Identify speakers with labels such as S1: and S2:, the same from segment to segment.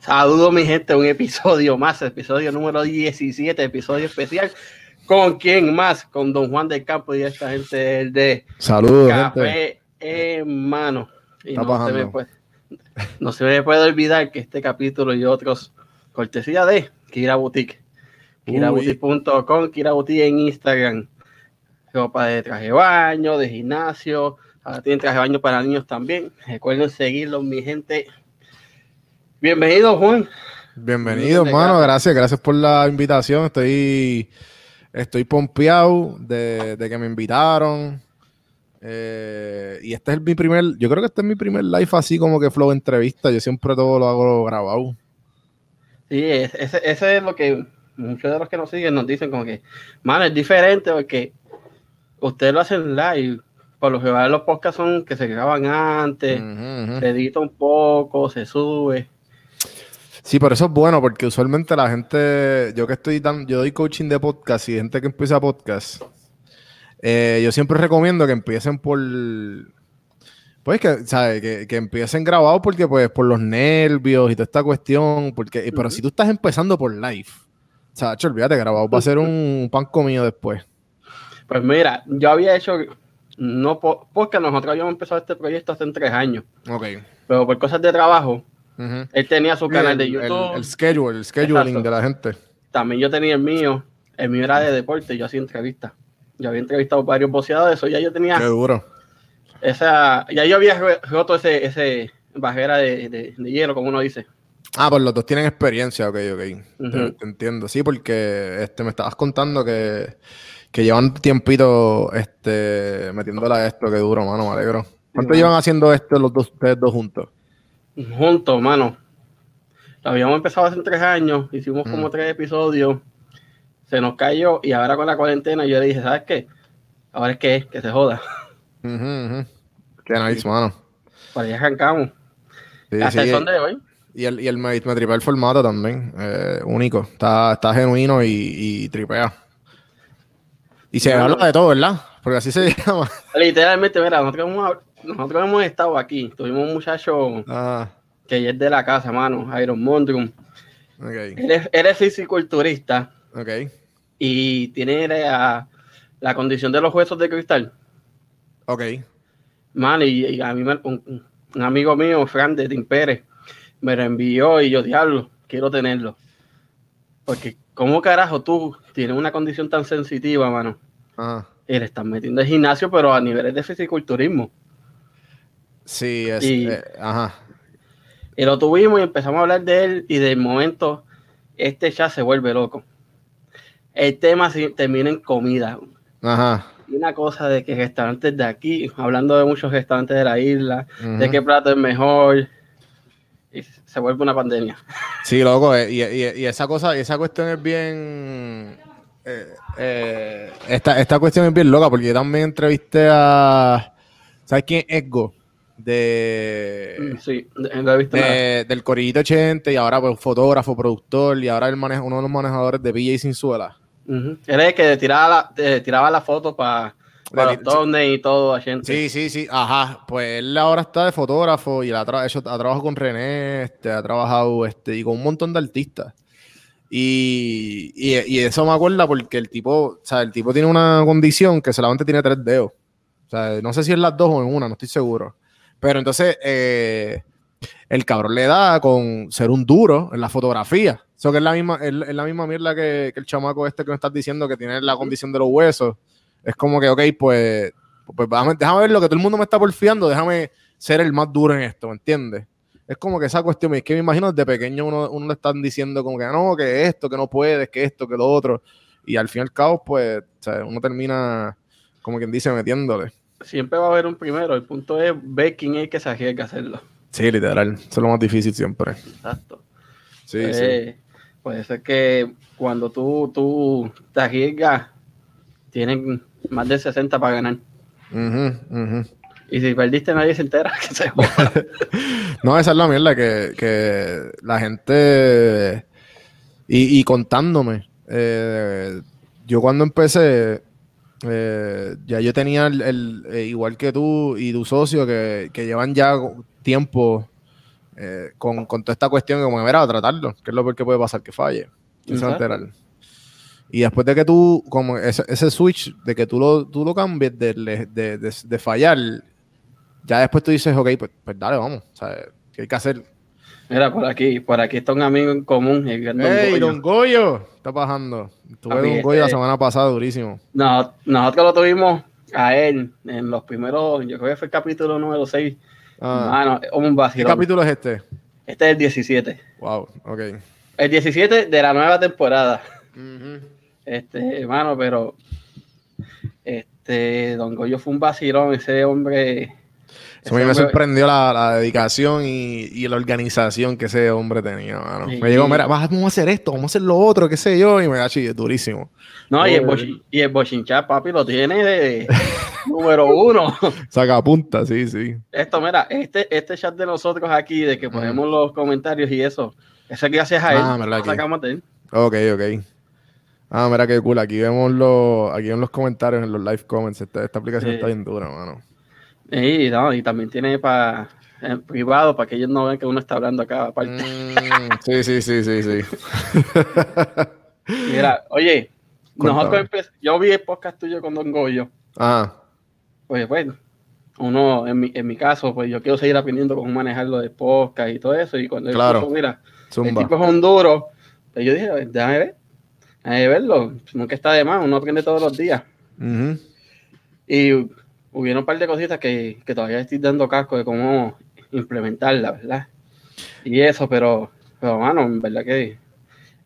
S1: Saludos mi gente, un episodio más, episodio número 17, episodio especial. ¿Con quién más? Con Don Juan del Campo y esta gente de
S2: Saludos,
S1: Café en mano. Y no se, me puede, no se, me puede, olvidar que este capítulo y otros, cortesía de Kira Boutique. KiraBoutique.com, Kira Boutique en Instagram. Ropa de traje de baño, de gimnasio. Ahora tienen traje de baño para niños también. Recuerden seguirlos, mi gente. Bienvenido, Juan.
S2: Bienvenido, hermano. Gracias, gracias por la invitación. Estoy, estoy pompeado de, que me invitaron. Eh, y este es mi primer, yo creo que este es mi primer live así como que flow entrevista. Yo siempre todo lo hago grabado.
S1: Sí, ese, ese es lo que muchos de los que nos siguen nos dicen como que, mano, es diferente porque ustedes lo hacen live. Por lo general los podcasts son que se graban antes, se edita un poco, se sube.
S2: Sí, pero eso es bueno porque usualmente la gente, yo que estoy dando, yo doy coaching de podcast y gente que empieza podcast, eh, yo siempre recomiendo que empiecen por, pues que, ¿sabes? Que, que, empiecen grabados porque pues por los nervios y toda esta cuestión, porque, pero si tú estás empezando por live, o sea, olvídate, grabado va a ser un pan comido después.
S1: Pues mira, yo había hecho, no porque nosotros habíamos empezado este proyecto hace tres años.
S2: Ok.
S1: Pero por cosas de trabajo, él tenía su canal de YouTube.
S2: El, schedule, el scheduling de la gente.
S1: También yo tenía el mío. El mío era de deporte, yo hacía entrevistas. Yo había entrevistado varios boxeadores, eso ya yo tenía.
S2: Qué duro.
S1: Esa, ya yo había roto ese, ese bajera de, hielo, como uno dice.
S2: Ah, pues los dos tienen experiencia, ok, ok. te, entiendo. Sí, porque este, me estabas contando que, que llevan tiempito este, metiéndola a esto, que duro, mano, me alegro. ¿Cuánto llevan haciendo esto los dos, ustedes dos juntos?
S1: Juntos, mano. Lo habíamos empezado hace tres años, hicimos como mm. tres episodios, se nos cayó y ahora con la cuarentena yo le dije, ¿sabes qué? Ahora es que, que se joda.
S2: Qué nice, mano.
S1: Por ahí arrancamos. Hasta el son de hoy.
S2: Y el, y el me, tripea el formato también, eh, único. Está, está genuino y, y tripea. Y se habla de todo, ¿verdad? Porque así se llama.
S1: Literalmente, mira, nosotros hemos, nosotros hemos estado aquí. Tuvimos un muchacho ah. que es de la casa, mano, Iron Mondrum. Okay. Él, es, fisiculturista.
S2: Okay.
S1: Y tiene la, la, condición de los huesos de cristal.
S2: Ok.
S1: Man, y, a mí un, amigo mío, Fran de Tim Pérez, me lo envió y yo, diablo, quiero tenerlo. Porque, ¿cómo carajo tú tienes una condición tan sensitiva, mano?
S2: Ajá.
S1: Y le estás metiendo el gimnasio, pero a niveles de fisiculturismo.
S2: Sí, es, y, eh, ajá.
S1: Y lo tuvimos y empezamos a hablar de él y de momento este ya se vuelve loco. El tema termina en comida.
S2: Ajá.
S1: Y una cosa de que restaurantes de aquí, hablando de muchos restaurantes de la isla, de qué plato es mejor, y se vuelve una pandemia.
S2: Sí, loco, eh, y, y, esa cosa, esa cuestión es bien... Eh, esta, esta cuestión es bien loca porque yo también entrevisté a... ¿Sabes quién es Edgo? De,
S1: mm, sí, de,
S2: del Corillito 80 y ahora pues fotógrafo, productor y ahora el maneja, uno de los manejadores de PJ Sinzuela.
S1: Uh Él es el que tiraba la, tiraba la foto para para los y todo a gente.
S2: Sí, sí, sí, ajá. Pues él ahora está de fotógrafo y él ha, ha trabajado con René, este, ha trabajado este, y con un montón de artistas. Y, y, y, eso me acuerda porque el tipo, o sea, el tipo tiene una condición que solamente tiene tres dedos. O sea, no sé si es las dos o en una, no estoy seguro. Pero entonces, eh, el cabrón le da con ser un duro en la fotografía. Eso que es la misma, es, la misma mierda que, el chamaco este que me estás diciendo que tiene la condición de los huesos. Es como que, ok, pues, pues déjame, ver lo que todo el mundo me está porfiando, déjame ser el más duro en esto, ¿me entiendes? Es como que esa cuestión, es que me imagino desde pequeño uno, uno le están diciendo como que no, que esto, que no puedes, que esto, que lo otro. Y al fin y al cabo, pues, uno termina, como quien dice, metiéndole
S1: siempre va a haber un primero. El punto es ver quién es el que se arriesga a hacerlo.
S2: Sí, literal. Eso es lo más difícil siempre.
S1: Exacto.
S2: Sí, pues, sí.
S1: Puede ser que cuando tú, tú te arriesgas, tienen más de 60 para ganar. Y si perdiste, nadie se entera que se
S2: No, esa es la mierda que, que la gente. Y, y contándome. Eh, yo cuando empecé, eh, ya yo tenía el, eh, igual que tú y tu socio, que, llevan ya tiempo eh, con, toda esta cuestión como, mira, a tratarlo, que es lo peor que puede pasar, que falle. Y después de que tú, como ese, switch, de que tú lo, tú lo cambies de, fallar, ya después tú dices, ok, pues, pues dale, vamos. O sea, ¿qué hay que hacer?
S1: Mira, por aquí, por aquí está un amigo en común.
S2: ¡Ey, Don Goyo! Está bajando. Tuve Don Goyo la eh, semana pasada, durísimo.
S1: No, nosotros lo tuvimos a él en los primeros, yo creo que fue el capítulo número 6. Ah. un
S2: ¿Qué capítulo es este?
S1: Este es el 17.
S2: Wow, ok.
S1: El 17 de la nueva temporada. Este, hermano, pero este, Don Goyo fue un vacilón, ese hombre.
S2: Eso me sorprendió la, dedicación y, la organización que ese hombre tenía, mano. me dijo, mira, vamos a hacer esto, vamos a hacer lo otro, qué sé yo, y me da chile, durísimo.
S1: No, y el, y el Bochinchat, papi, lo tiene de número uno.
S2: Saca punta, sí, sí.
S1: Esto, mira, este, este chat de nosotros aquí, de que ponemos los comentarios y eso, ese gracias a él, ah, lo sacamos de él.
S2: Ok, ok. Ah, mira qué cool. Aquí vemos los, aquí en los comentarios, en los live comments. Esta, aplicación está bien dura, mano.
S1: Y, no, y también tiene para privado, para que ellos no vean que uno está hablando acá aparte.
S2: Mm, sí, sí, sí, sí, sí.
S1: Mira, oye, nosotros yo vi el podcast tuyo con Don Goyo.
S2: Ah.
S1: Pues bueno, uno, en mi, en mi caso, pues yo quiero seguir aprendiendo cómo manejarlo de podcast y todo eso. Y cuando
S2: claro.
S1: mira, el tipo es un duro, pues yo dije, déjame ver que verlo, nunca está de más, uno aprende todos los días. Y hubieron un par de cositas que, todavía estoy dando casco de cómo implementarla, ¿verdad? Y eso, pero, pero mano, en verdad que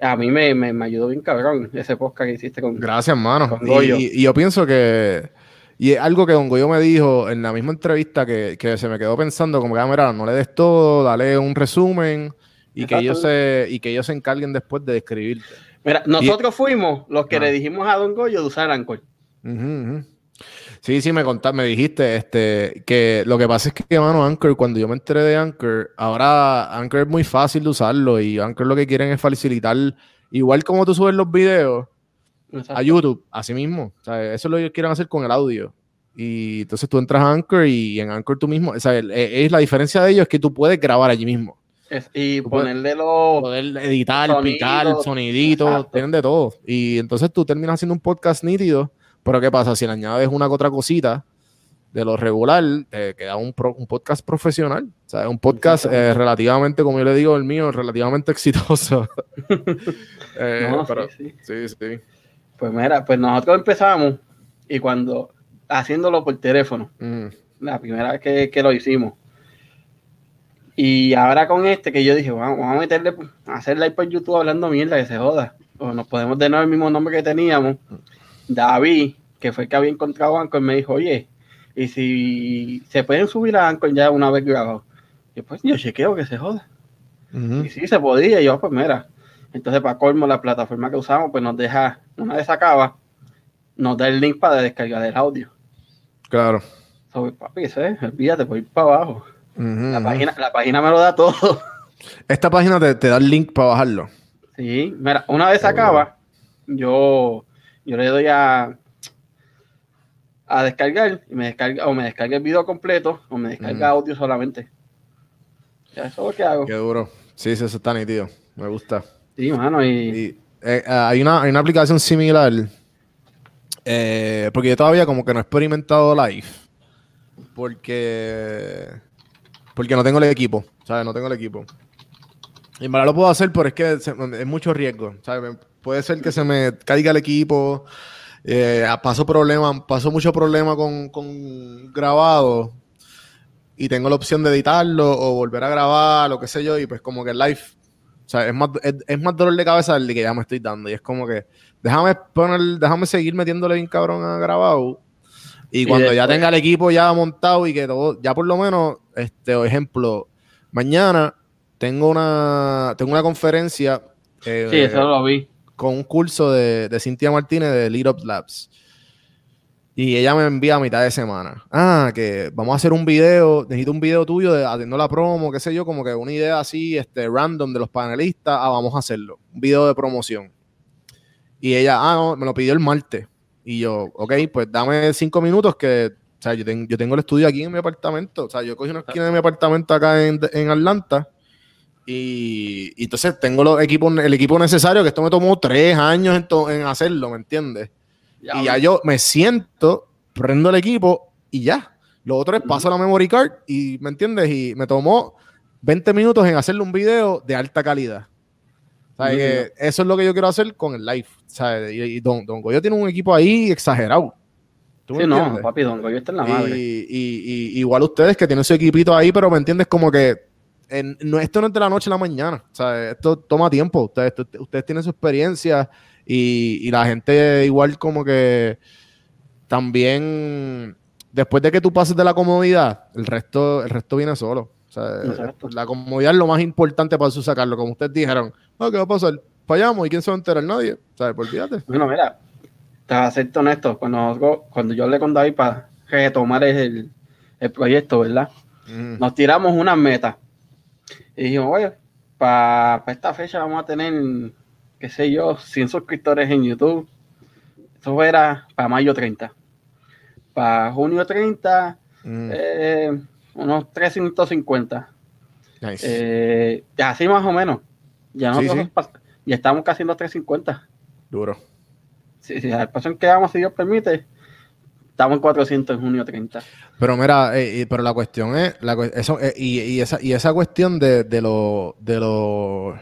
S1: a mí me, me, ayudó bien cabrón ese podcast que hiciste con
S2: Gracias, mano. y, yo pienso que y es algo que Don Goyo me dijo en la misma entrevista que, se me quedó pensando, como que, ah, mira, no le des todo, dale un resumen y que, ellos se, y que ellos se encarguen después de describirte.
S1: Mira, nosotros fuimos los que le dijimos a Don Goyo de usar Anchor.
S2: Sí, sí, me contaste, me dijiste este, que lo que pasa es que, mano, Anchor, cuando yo me enteré de Anchor, ahora Anchor es muy fácil de usarlo y Anchor lo que quieren es facilitar, igual como tú subes los videos a YouTube, así mismo. O sea, eso es lo que quieren hacer con el audio. Y entonces tú entras a Anchor y en Anchor tú mismo, o sea, es la diferencia de ellos es que tú puedes grabar allí mismo
S1: y ponerle los.
S2: Poder editar, picar, sonidito, tienen de todo. Y entonces tú terminas haciendo un podcast nítido, pero ¿qué pasa? Si le añades una que otra cosita de lo regular, te queda un, un podcast profesional. O sea, un podcast eh, relativamente, como yo le digo, el mío, relativamente exitoso.
S1: Eh, sí, sí. sí, Pues mira, pues nosotros empezamos y cuando haciéndolo por teléfono, mm. la primera vez que, que lo hicimos y ahora con este que yo dije, vamos, a meterle, a hacerle por YouTube hablando mierda, que se joda. O nos podemos tener el mismo nombre que teníamos. David, que fue el que había encontrado Anchor, me dijo, oye, y si se pueden subir a Anchor ya una vez grabado. Y pues yo chequeo que se joda. Y sí, se podía. Y yo, pues mira. Entonces, para colmo, la plataforma que usamos, pues nos deja, una vez acaba, nos da el link para descargar el audio.
S2: Claro.
S1: So, papi, ¿sabes? olvídate, por ir para abajo la, página, la página me lo da todo.
S2: Esta página te, da el link para bajarlo.
S1: Sí, mira, una vez acaba, yo, yo le doy a, a descargar y me descarga, o me descarga el video completo o me descarga audio solamente. Ya, eso es lo que hago.
S2: Qué duro. Sí, sí, eso está nítido. Me gusta.
S1: Sí, mano, y...
S2: Eh, hay, una, hay una aplicación similar. Eh, porque yo todavía como que no he experimentado live. Porque porque no tengo el equipo, ¿sabes? No tengo el equipo. Y en verdad lo puedo hacer, pero es que es mucho riesgo, ¿sabes? Puede ser que se me caiga el equipo, eh, paso problema, paso mucho problema con, con grabado y tengo la opción de editarlo o volver a grabar, lo que sé yo, y pues como que el live, o sea, es más, es, más dolor de cabeza el que ya me estoy dando. Y es como que, déjame poner, déjame seguir metiéndole bien cabrón a grabado y cuando ya tenga el equipo ya montado y que todo, ya por lo menos, este, ejemplo, mañana tengo una, tengo una conferencia.
S1: Eh, sí, eso lo vi.
S2: Con un curso de, de Cintia Martínez de Lead Up Labs. Y ella me envía a mitad de semana. Ah, que vamos a hacer un video, necesito un video tuyo de haciendo la promo, qué sé yo, como que una idea así, este, random de los panelistas. Ah, vamos a hacerlo. Un video de promoción. Y ella, ah, no, me lo pidió el martes. Y yo, ok, pues dame cinco minutos que, o sea, yo, yo tengo el estudio aquí en mi apartamento. O sea, yo cogí una esquina de mi apartamento acá en, Atlanta Y, entonces tengo los equipos, el equipo necesario, que esto me tomó tres años en, hacerlo, ¿me entiendes? y ya yo me siento, prendo el equipo y ya. Lo otro es paso la memory card y, ¿me entiendes? Y me tomó 20 minutos en hacerle un video de alta calidad. eso es lo que yo quiero hacer con el live. Y, Don, Don Goyo tiene un equipo ahí exagerado.
S1: sí, no, papi, Don Goyo está en la madre.
S2: Y, igual ustedes que tienen su equipito ahí, pero ¿me entiendes? Como que no, esto no es de la noche a la mañana. Esto toma tiempo. Ustedes, ustedes tienen su experiencia y, la gente igual como que también después de que tú pases de la comodidad, el resto, el resto viene solo. la comodidad es lo más importante para su sacarlo. Como ustedes dijeron, ah, ¿qué va a pasar? Fallamos y quién se va a enterar, nadie. ¿Sabes? Pues olvídate.
S1: Bueno, mira, te ser honesto. Cuando, cuando yo hablé con David para retomar el, el proyecto, ¿verdad? Nos tiramos una meta. Y dijimos, oye, para esta fecha vamos a tener, qué sé yo, 100 suscriptores en YouTube. Eso era para mayo 30 para junio 30, mm. eh, unos 350. Nice. Eh, así más o menos. Ya, nosotros ya estamos casi en los 350.
S2: Duro.
S1: Sí, sí, al paso en que vamos, si Dios permite, estamos en 400 en junio 30.
S2: Pero mira, eh, pero la cuestión es, la, eso, y, y, esa, y esa cuestión de, de lo, de lo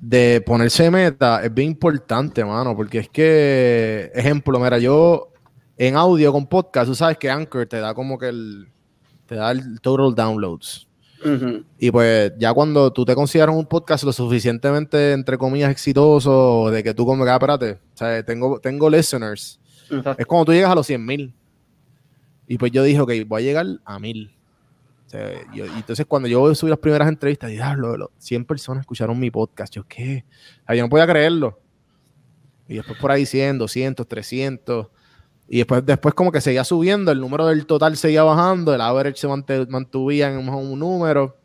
S2: de ponerse meta es bien importante, mano, porque es que, ejemplo, mira, yo en audio con podcast, tú sabes que Anchor te da como que el, te da el total downloads. Y pues ya cuando tú te consideras un podcast lo suficientemente, entre comillas, exitoso, de que tú como que, ah, espérate, o sea, tengo, tengo listeners. Es como tú llegas a los 100 mil. Y pues yo dije, ok, voy a llegar a mil. y entonces cuando yo subí las primeras entrevistas, diablo, 100 personas escucharon mi podcast. Yo, ¿qué? yo no podía creerlo. Y después por ahí 100, 200, 300. Y después, después como que seguía subiendo, el número del total seguía bajando, el average se mantuvía en un, número.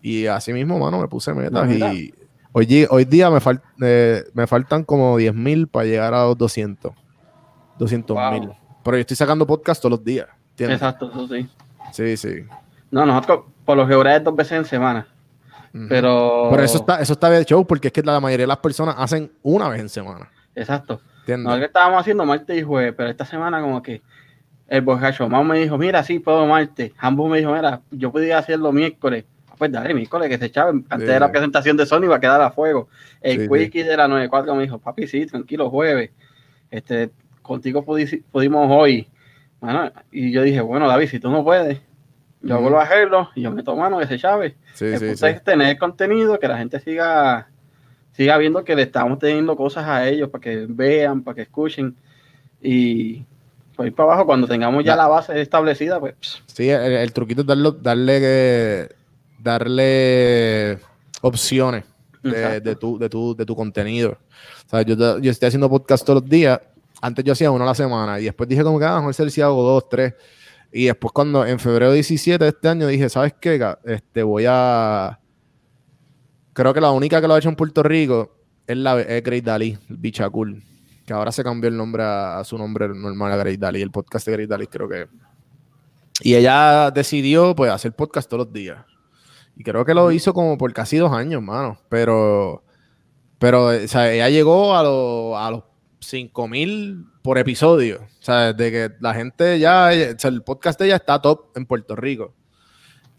S2: Y así mismo, mano, me puse metas. y hoy, hoy día me, eh, me faltan como 10 mil para llegar a los 200. 200 mil. Pero yo estoy sacando podcast todos los días.
S1: Exacto, eso sí.
S2: Sí, sí.
S1: No, nosotros por lo general dos veces en semana. Pero...
S2: Pero eso está, eso está de show porque es que la mayoría de las personas hacen una vez en semana.
S1: Exacto. No es que estábamos haciendo martes y jueves, pero esta semana como que el borracho Mau me dijo, mira, sí, puedo martes. Ambos me dijo, mira, yo podía hacerlo miércoles. Ah, pues dale, miércoles, que se echaba. Antes de la presentación de Sony va a quedar a fuego. El Quickie de la 94 me dijo, papi, sí, tranquilo, jueves. Este, contigo pudimos hoy. Bueno, y yo dije, bueno, David, si tú no puedes, yo vuelvo a hacerlo y yo meto mano que se chave. Sí, sí, tener contenido, que la gente siga siga viendo que le estamos teniendo cosas a ellos para que vean, para que escuchen. Y ir para abajo, cuando tengamos ya la, base establecida, pues.
S2: Sí, el, truquito es darle, darle, darle opciones de, tu, de, tu, de tu contenido. O sea, yo, yo estoy haciendo podcast todos los días. Antes yo hacía uno a la semana y después dije como que, ah, mejor ser si hago dos, tres. Y después cuando en febrero 17 de este año dije, ¿sabes qué? Este, voy a Creo que la única que lo ha hecho en Puerto Rico es la es Great Dali, Bichacul, que ahora se cambió el nombre a, su nombre normal a Great Dali, el podcast de Great Dali creo que. Y ella decidió pues hacer podcast todos los días. Y creo que lo hizo como por casi dos años, mano. Pero, pero o sea, ella llegó a, a los 5000 por episodio. O sea, de que la gente ya, o sea, el podcast de ella está top en Puerto Rico.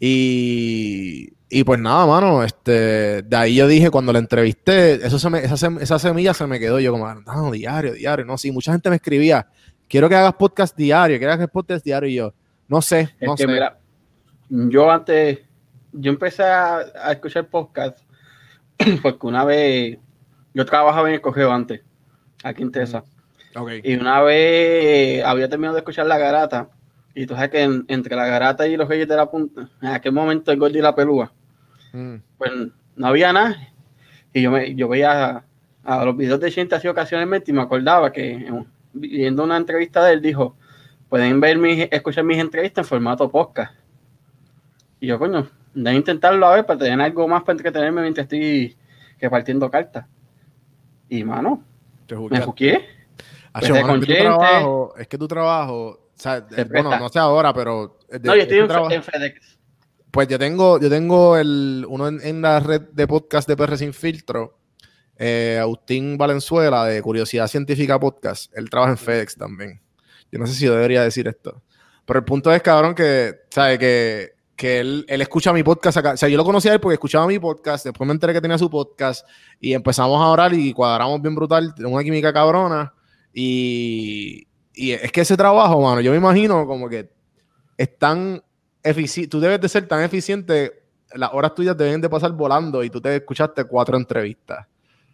S2: Y, y pues nada, mano, este, de ahí yo dije, cuando la entrevisté, eso se me, esa, semilla se me quedó. Yo como, no, diario, diario, no, sí, mucha gente me escribía, quiero que hagas podcast diario, quiero que hagas podcast diario, y yo, no sé, no sé. Mira,
S1: yo antes, yo empecé a, escuchar podcast porque una vez, yo trabajaba en el cogeo antes, aquí en Tesa. Y una vez había terminado de escuchar La Garata, y tú sabes que entre La Garata y los Reyes de la Punta, en aquel momento el Gordo y la Pelúa, Mm. Pues no había nada. Y yo, me, yo veía a, los videos de gente así ocasionalmente y me acordaba que viendo una entrevista de él dijo, pueden ver mis, escuchar mis entrevistas en formato podcast. Y yo, coño, de intentarlo a ver para tener algo más para entretenerme mientras estoy repartiendo cartas. Y mano, me juqué.
S2: Pues es, que es que tu trabajo, o sea, bueno, no sé ahora, pero.
S1: no, yo estoy en, FedEx.
S2: Pues yo tengo, yo tengo el, uno en, la red de podcast de PR Sin Filtro, eh, Agustín Valenzuela de Curiosidad Científica Podcast. Él trabaja en FedEx también. Yo no sé si yo debería decir esto. Pero el punto es, cabrón, que, ¿sabe? Que, que él, él, escucha mi podcast acá. O sea, yo lo conocía a él porque escuchaba mi podcast, después me enteré que tenía su podcast y empezamos a orar y cuadramos bien brutal, una química cabrona. Y, y es que ese trabajo, mano, yo me imagino como que están tú debes de ser tan eficiente, las horas tuyas deben de pasar volando y tú te escuchaste cuatro entrevistas.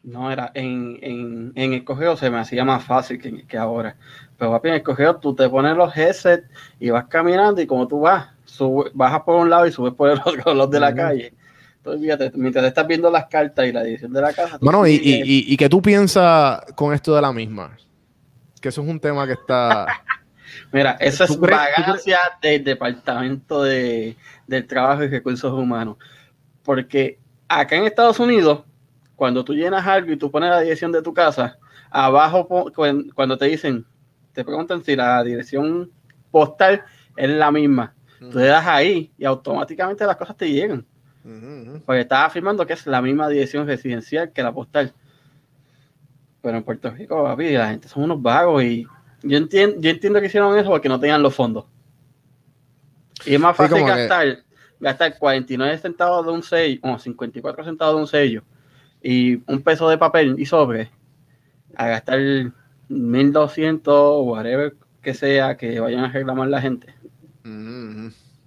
S1: No, era en, en, en el cogeo se me hacía más fácil que, que ahora. Pero papi, en el cogeo tú te pones los headsets y vas caminando y como tú vas, bajas por un lado y subes por el otro, los de la calle. Entonces, fíjate, mientras estás viendo las cartas y la edición de la casa.
S2: Bueno, y, y, y, y, qué tú piensas con esto de la misma? Que eso es un tema que está...
S1: Mira, eso es vagancia del Departamento de, del Trabajo y Recursos Humanos. Porque acá en Estados Unidos, cuando tú llenas algo y tú pones la dirección de tu casa, abajo cuando te dicen, te preguntan si la dirección postal es la misma. Tú le das ahí y automáticamente las cosas te llegan. Porque estás afirmando que es la misma dirección residencial que la postal. Pero en Puerto Rico, papi, la gente son unos vagos y yo entiendo, yo entiendo que hicieron eso porque no tenían los fondos. Y es más fácil gastar, gastar 49 centavos de un sello, o 54 centavos de un sello, y un peso de papel y sobre, a gastar 1200 whatever que sea que vayan a reclamar la gente.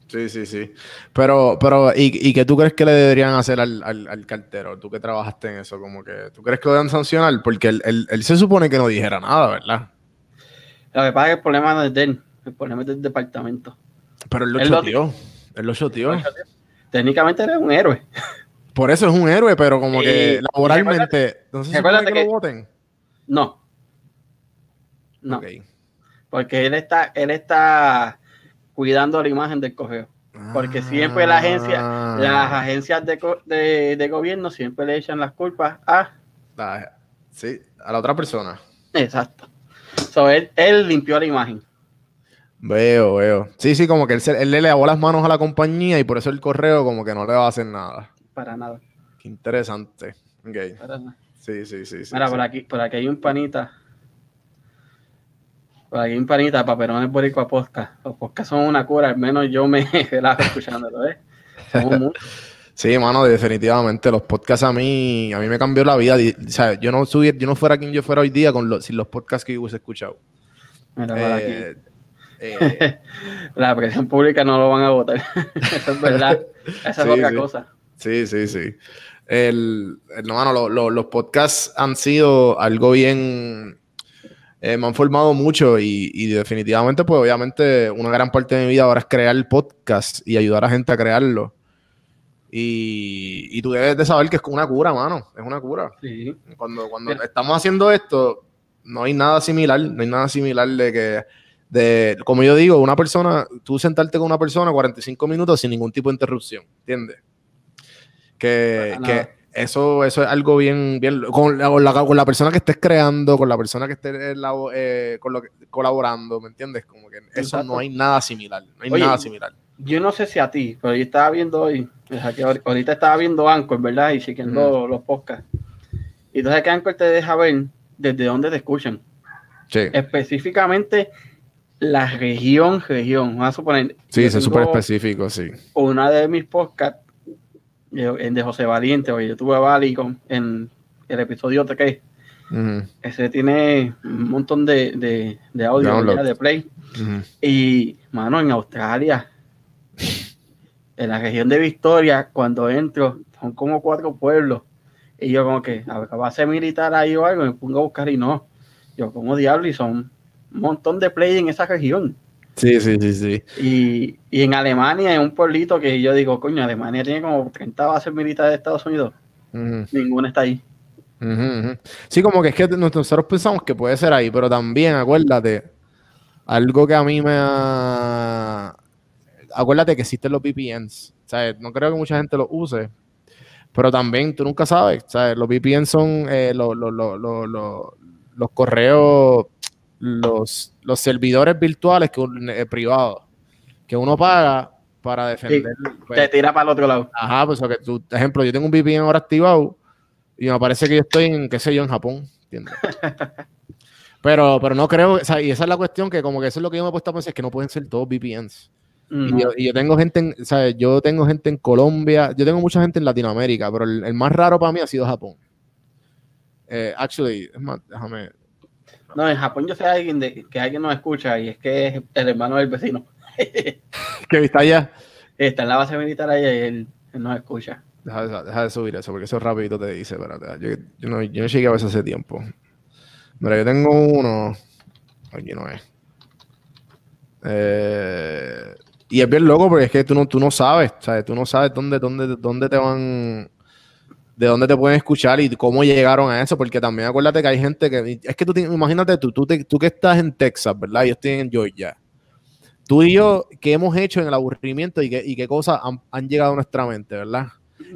S2: Sí, sí, sí. Pero, pero, ¿y, ¿y qué tú crees que le deberían hacer al, al, cartero? Tú que trabajaste en eso, como que, ¿tú crees que lo deben sancionar? Porque él se supone que no dijera nada, ¿verdad?
S1: Lo que pasa es que el problema no es de él, el problema es del departamento.
S2: Pero él lo choteó. Él lo choteó.
S1: Técnicamente era un héroe.
S2: Por eso es un héroe, pero como que laboralmente. ¿No se que, que, lo voten?
S1: No. No. Porque él está, él está cuidando la imagen del correo. Porque siempre la agencia, ah. las agencias de, de, gobierno siempre le echan las culpas a.
S2: sí, a la otra persona.
S1: Exacto. So, él, limpió la imagen.
S2: Veo, veo. Sí, sí, como que él, él, le lavó las manos a la compañía y por eso el correo como que no le va a hacer nada.
S1: Para nada.
S2: Qué interesante. Okay. Sí, sí, sí.
S1: Mira,
S2: por
S1: aquí, por aquí hay un panita. Por aquí un panita, paperones boricua podcast. Los podcasts son una cura, al menos yo me relajo escuchándolo, ¿eh?
S2: Sí, mano, definitivamente. Los podcasts a mí, a mí me cambió la vida. O sea, yo no subir, yo no fuera quien yo fuera hoy día con sin los podcasts que yo hubiese escuchado.
S1: Eh, eh, la presión pública no lo van a votar. Eso es verdad. Esa es otra cosa.
S2: Sí, sí, sí. El, no, los podcasts han sido algo bien. Eh, me han formado mucho y, y, definitivamente, pues obviamente, una gran parte de mi vida ahora es crear el podcast y ayudar a gente a crearlo. Y, tú debes de saber que es una cura, mano. Es una cura. Sí. Cuando, cuando estamos haciendo esto, no hay nada similar. No hay nada similar de que, de, como yo digo, una persona, tú sentarte con una persona 45 minutos sin ningún tipo de interrupción. ¿Entiendes? Que, eso, eso es algo bien, bien con la, con, la, persona que estés creando, con la persona que estés eh, colaborando, ¿me entiendes? Como que eso no hay nada similar. No hay nada similar
S1: yo no sé si a ti, pero yo estaba viendo hoy, ahorita estaba viendo Anchor, ¿verdad? Y siguiendo los podcasts. Y entonces que Anchor te deja ver desde dónde te escuchan. Sí. Específicamente la región, región. Vamos a suponer.
S2: Sí, es súper específico, sí.
S1: Una de mis podcasts, en de José Valiente, oye, yo tuve a Vali con, en el episodio 3. Ese tiene un montón de, de, audio de play. Y, mano, en Australia en la región de Victoria, cuando entro, son como cuatro pueblos. Y yo como que, a ver, base militar ahí o algo, me pongo a buscar y no. Yo como diablo y son un montón de play en esa región.
S2: Sí, sí, sí, sí.
S1: Y, y, en Alemania, en un pueblito que yo digo, coño, Alemania tiene como 30 bases militares de Estados Unidos. Ninguna está ahí.
S2: Sí, como que es que nosotros pensamos que puede ser ahí, pero también acuérdate, algo que a mí me ha, acuérdate que existen los VPNs. No creo que mucha gente los use, pero también tú nunca sabes. Los VPNs son eh, los, correos, los, servidores virtuales que eh, privados, que uno paga para defender.
S1: Pues, te tira para el otro lado.
S2: Ajá, pues que tú, ejemplo, yo tengo un VPN ahora activado y me parece que yo estoy en, qué sé yo, en Japón, ¿entiendes? pero, pero no creo, o sea, y esa es la cuestión que como que eso es lo que yo me he puesto a pensar, es que no pueden ser todos VPNs. y, yo, tengo gente en, o sea, yo tengo gente en Colombia, yo tengo mucha gente en Latinoamérica, pero el, más raro para mí ha sido Japón. Eh, actually, es más, déjame.
S1: No, en Japón yo sé a alguien de, que alguien nos escucha y es que es el hermano del vecino.
S2: que está allá.
S1: Está en la base militar allá y él, nos escucha.
S2: Deja, de subir eso, porque eso rapidito te dice, espérate. Yo, yo, no, yo no llegué a veces hace tiempo. Mira, yo tengo uno. Aquí no es. Eh, y es bien loco porque es que tú no, tú no sabes, ¿sabes? Tú no sabes dónde, dónde, dónde te van, de dónde te pueden escuchar y cómo llegaron a eso, porque también acuérdate que hay gente que, es que tú, imagínate tú, tú, tú que estás en Texas, ¿verdad? Yo estoy en Georgia tú y yo, ¿qué hemos hecho en el aburrimiento y qué, cosas han, llegado a nuestra mente, verdad?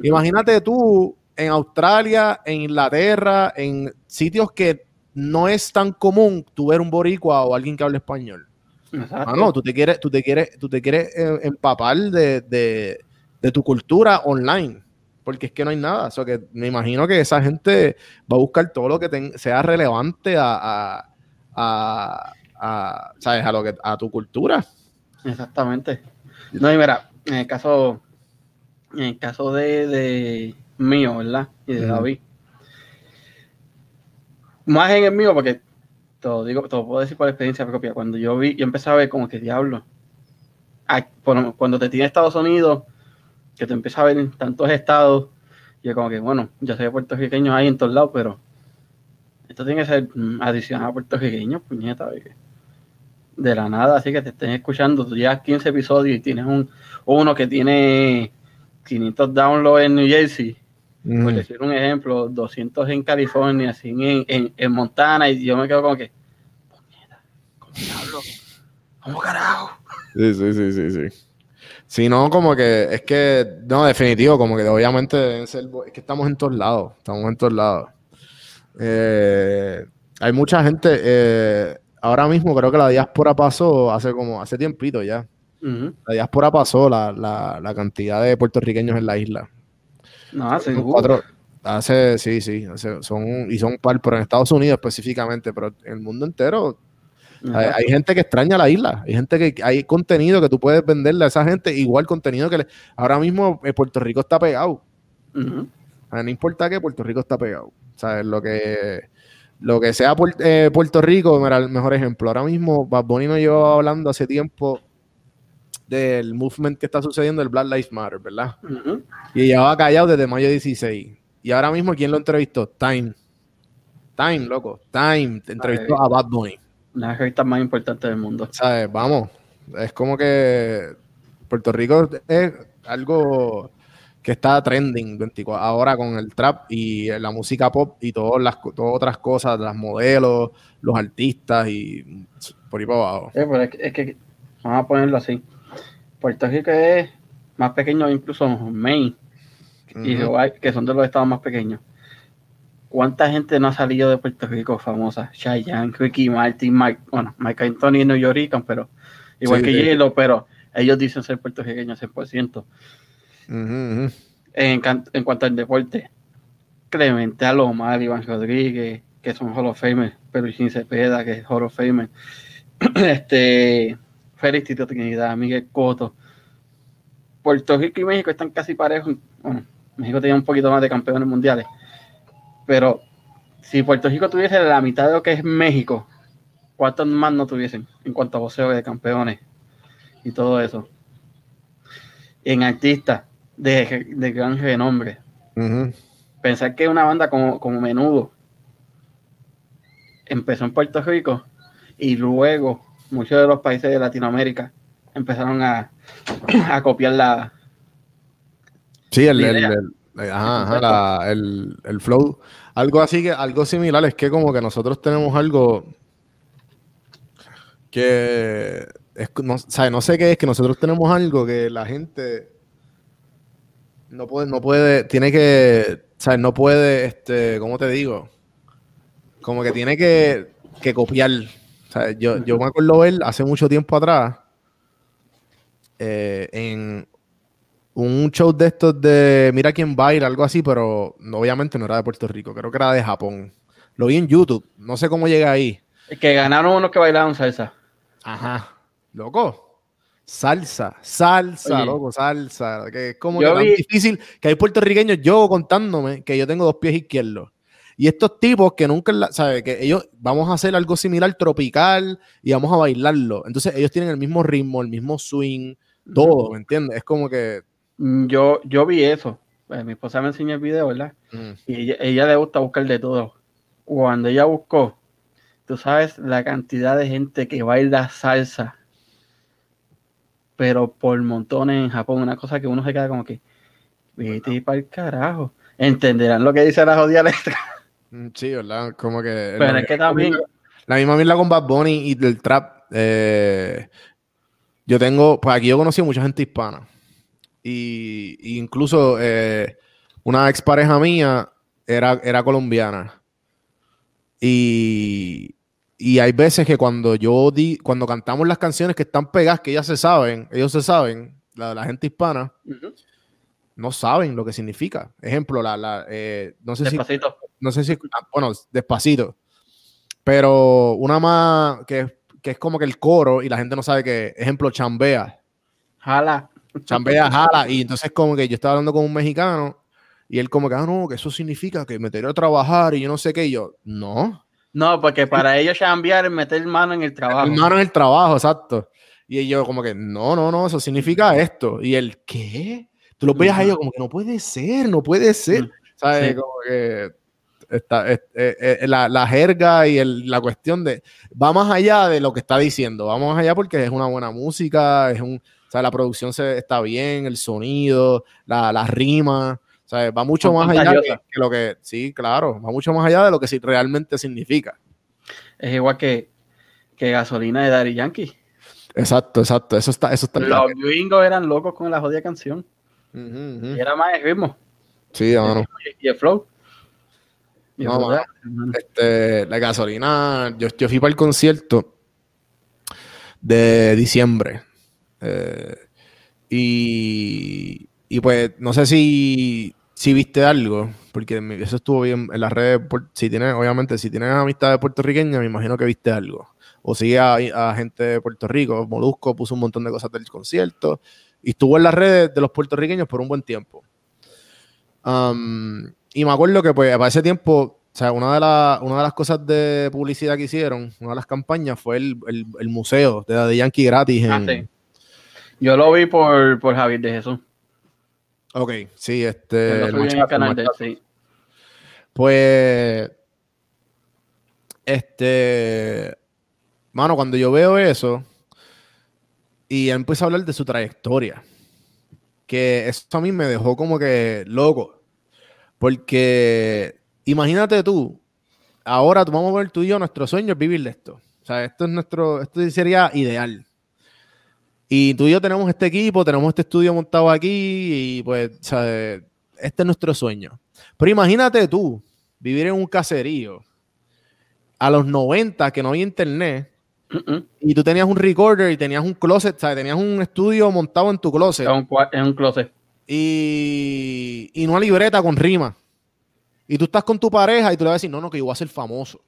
S2: Imagínate tú en Australia, en Inglaterra, en sitios que no es tan común tú ver un boricua o alguien que hable español. Ah, no, tú te quieres, tú te quieres, tú te quieres eh, empapar de, tu cultura online, porque es que no hay nada. O que me imagino que esa gente va a buscar todo lo que sea relevante a, ¿sabes? a, lo que, a tu cultura.
S1: Exactamente. No, y mira, en el caso, en el caso de, mío, ¿verdad? Y de David. Más en el mío, porque todo digo, todo puedo decir por experiencia propia. Cuando yo vi, yo empecé a ver como que diablo. Cuando te tiene Estados Unidos, que te empieza a ver en tantos estados, y como que, bueno, yo soy puertorriqueño ahí en todos lados, pero esto tiene que ser mm, adicional a puertorriqueños, puñeta, ¿ve? de la nada, así que te estén escuchando, tú llevas 15 episodios y tienes un uno que tiene 500 downloads en New Jersey, por decir un ejemplo, 200 en California, 100 en, en, Montana, y yo me quedo como que, puñeta, ¿cómo hablo? ¿Cómo carajo?
S2: Sí, sí, sí, sí, sí. Si no, como que, es que, no, definitivo, como que obviamente es que estamos en todos lados, estamos en todos lados. Eh, hay mucha gente, eh, ahora mismo creo que la diáspora pasó hace como, hace tiempito ya. La diáspora pasó la, cantidad de puertorriqueños en la isla.
S1: No, hace
S2: cuatro, hace, sí, sí, son, y son par, pero en Estados Unidos específicamente, pero en el mundo entero hay, gente que extraña la isla, hay gente que hay contenido que tú puedes venderle a esa gente, igual contenido que ahora mismo eh, Puerto Rico está pegado. no importa que Puerto Rico está pegado. ¿Sabes? Lo que lo que sea eh, Puerto Rico, mira, el mejor ejemplo. Ahora mismo, Bad Bunny nos lleva hablando hace tiempo del movement que está sucediendo, el Black Lives Matter, ¿verdad? Y llevaba callado desde mayo 16. Y ahora mismo, ¿quién lo entrevistó? Time. Time, loco. Time entrevistó a Bad Bunny.
S1: Una de más importante del mundo.
S2: ¿Sabes? Vamos. Es como que Puerto Rico es algo que está trending 24, ahora con el trap y la música pop y todas las todas otras cosas, las modelos, los artistas y por ahí para abajo.
S1: es, que, vamos a ponerlo así. Puerto Rico es más pequeño incluso Maine y que son de los estados más pequeños. ¿Cuánta gente no ha salido de Puerto Rico famosa? Cheyenne, Ricky Martin, Mike, bueno, Mike Anthony y New York, pero igual que Hielo, pero ellos dicen ser puertorriqueños 100%. En, en, cuanto al deporte, Clemente Alomar, Iván Rodríguez, que son Hall of Famer, pero sin Cepeda, que es Hall of Famer, este, Félix Tito Trinidad, Miguel Coto. Puerto Rico y México están casi parejos. Bueno, México tenía un poquito más de campeones mundiales. Pero si Puerto Rico tuviese la mitad de lo que es México, ¿cuántos más no tuviesen en cuanto a voceo de campeones y todo eso? En artistas, de, de gran renombre. Pensar que una banda como, como Menudo empezó en Puerto Rico y luego muchos de los países de Latinoamérica empezaron a, a copiar la.
S2: Sí, el, el, el, flow. Algo así que, algo similar es que como que nosotros tenemos algo que es, no, no sé qué es, que nosotros tenemos algo que la gente no puede, no puede, tiene que, o sea, no puede, este, ¿cómo te digo? Como que tiene que, que copiar. Yo, yo me acuerdo ver hace mucho tiempo atrás eh, en un show de estos de Mira quién baila, algo así, pero obviamente no era de Puerto Rico, creo que era de Japón. Lo vi en YouTube, no sé cómo llega ahí.
S1: Que ganaron unos que bailaban salsa.
S2: Ajá, loco. Salsa, salsa, loco, salsa. Que es como que difícil que hay puertorriqueños, yo contándome que yo tengo dos pies izquierdos. Y estos tipos que nunca, ¿sabes? Que ellos vamos a hacer algo similar tropical y vamos a bailarlo. Entonces ellos tienen el mismo ritmo, el mismo swing, todo, ¿me entiendes? Es como que...
S1: Mm, yo, yo vi eso. Pues, mi esposa me enseñó el video, ¿verdad? Mm. Y ella, le gusta buscar de todo. Cuando ella buscó, tú sabes la cantidad de gente que baila salsa, pero por montones en Japón, una cosa que uno se queda como que, vete para el carajo. Entenderán lo que dice la jodida letra.
S2: Mm, sí, ¿verdad? Como que.
S1: Pero es que también.
S2: La misma mierda con Bad Bunny y del trap. Eh, yo tengo. Pues aquí yo conocí a mucha gente hispana. Y, incluso eh, una expareja mía era, era colombiana. Y, y hay veces que cuando yo di, cuando cantamos las canciones que están pegadas, que ellas se saben, ellos se saben, la, gente hispana, no saben lo que significa. Ejemplo, la, la eh, no sé
S1: Despacito.
S2: si no sé si, ah, bueno, despacito. Pero una más que, es como que el coro y la gente no sabe que, ejemplo, chambea.
S1: Jala.
S2: Chambea, jala. Y entonces como que yo estaba hablando con un mexicano y él como que, ah, no, que eso significa que meteré a trabajar y yo no sé qué. Y yo, no.
S1: No, porque para ellos chambear es meter mano en el trabajo.
S2: mano en el trabajo, exacto. Y yo como que, no, no, no, eso significa esto. Y él, ¿qué? Tú lo veías a ellos como que no puede ser, no puede ser. ¿Sabes? Como que la, jerga y la cuestión de va más allá de lo que está diciendo, vamos más allá porque es una buena música, es un, la producción se, está bien, el sonido, la, la rima, va mucho más allá de lo que, sí, claro, va mucho más allá de lo que realmente significa.
S1: Es igual que, que gasolina de Daddy Yankee.
S2: Exacto, exacto, eso está, eso está
S1: Los gringos eran locos con la jodida canción. Y era más el ritmo.
S2: Sí,
S1: y el flow.
S2: No, este, la gasolina, yo, yo, fui para el concierto de diciembre. Eh, y, y, pues no sé si, si viste algo, porque eso estuvo bien en las redes. Si tienes, obviamente, si tienes amistades puertorriqueñas, me imagino que viste algo. O sigue a, gente de Puerto Rico. Molusco puso un montón de cosas del concierto. Y estuvo en las redes de los puertorriqueños por un buen tiempo. Um, y me acuerdo que pues para ese tiempo, o sea, una de, una de las cosas de publicidad que hicieron, una de las campañas fue el, museo de Daddy Yankee gratis. Ah,
S1: Yo lo vi por, por Javier de Jesús.
S2: Ok, sí, este...
S1: el canal de, sí.
S2: Pues... Este... Mano, cuando yo veo eso y empiezo a hablar de su trayectoria, que eso a mí me dejó como que loco. Porque imagínate tú, ahora vamos a ver tú y yo, nuestro sueño es vivir de esto. O sea, esto es nuestro, esto sería ideal. Y tú y yo tenemos este equipo, tenemos este estudio montado aquí y pues, este es nuestro sueño. Pero imagínate tú, vivir en un caserío a los 90 que no había internet y tú tenías un recorder y tenías un closet, ¿sabes? Tenías un estudio montado en tu closet.
S1: En un closet
S2: y, y una libreta con rima. Y tú estás con tu pareja y tú le vas a decir, no, no, que yo voy a ser famoso.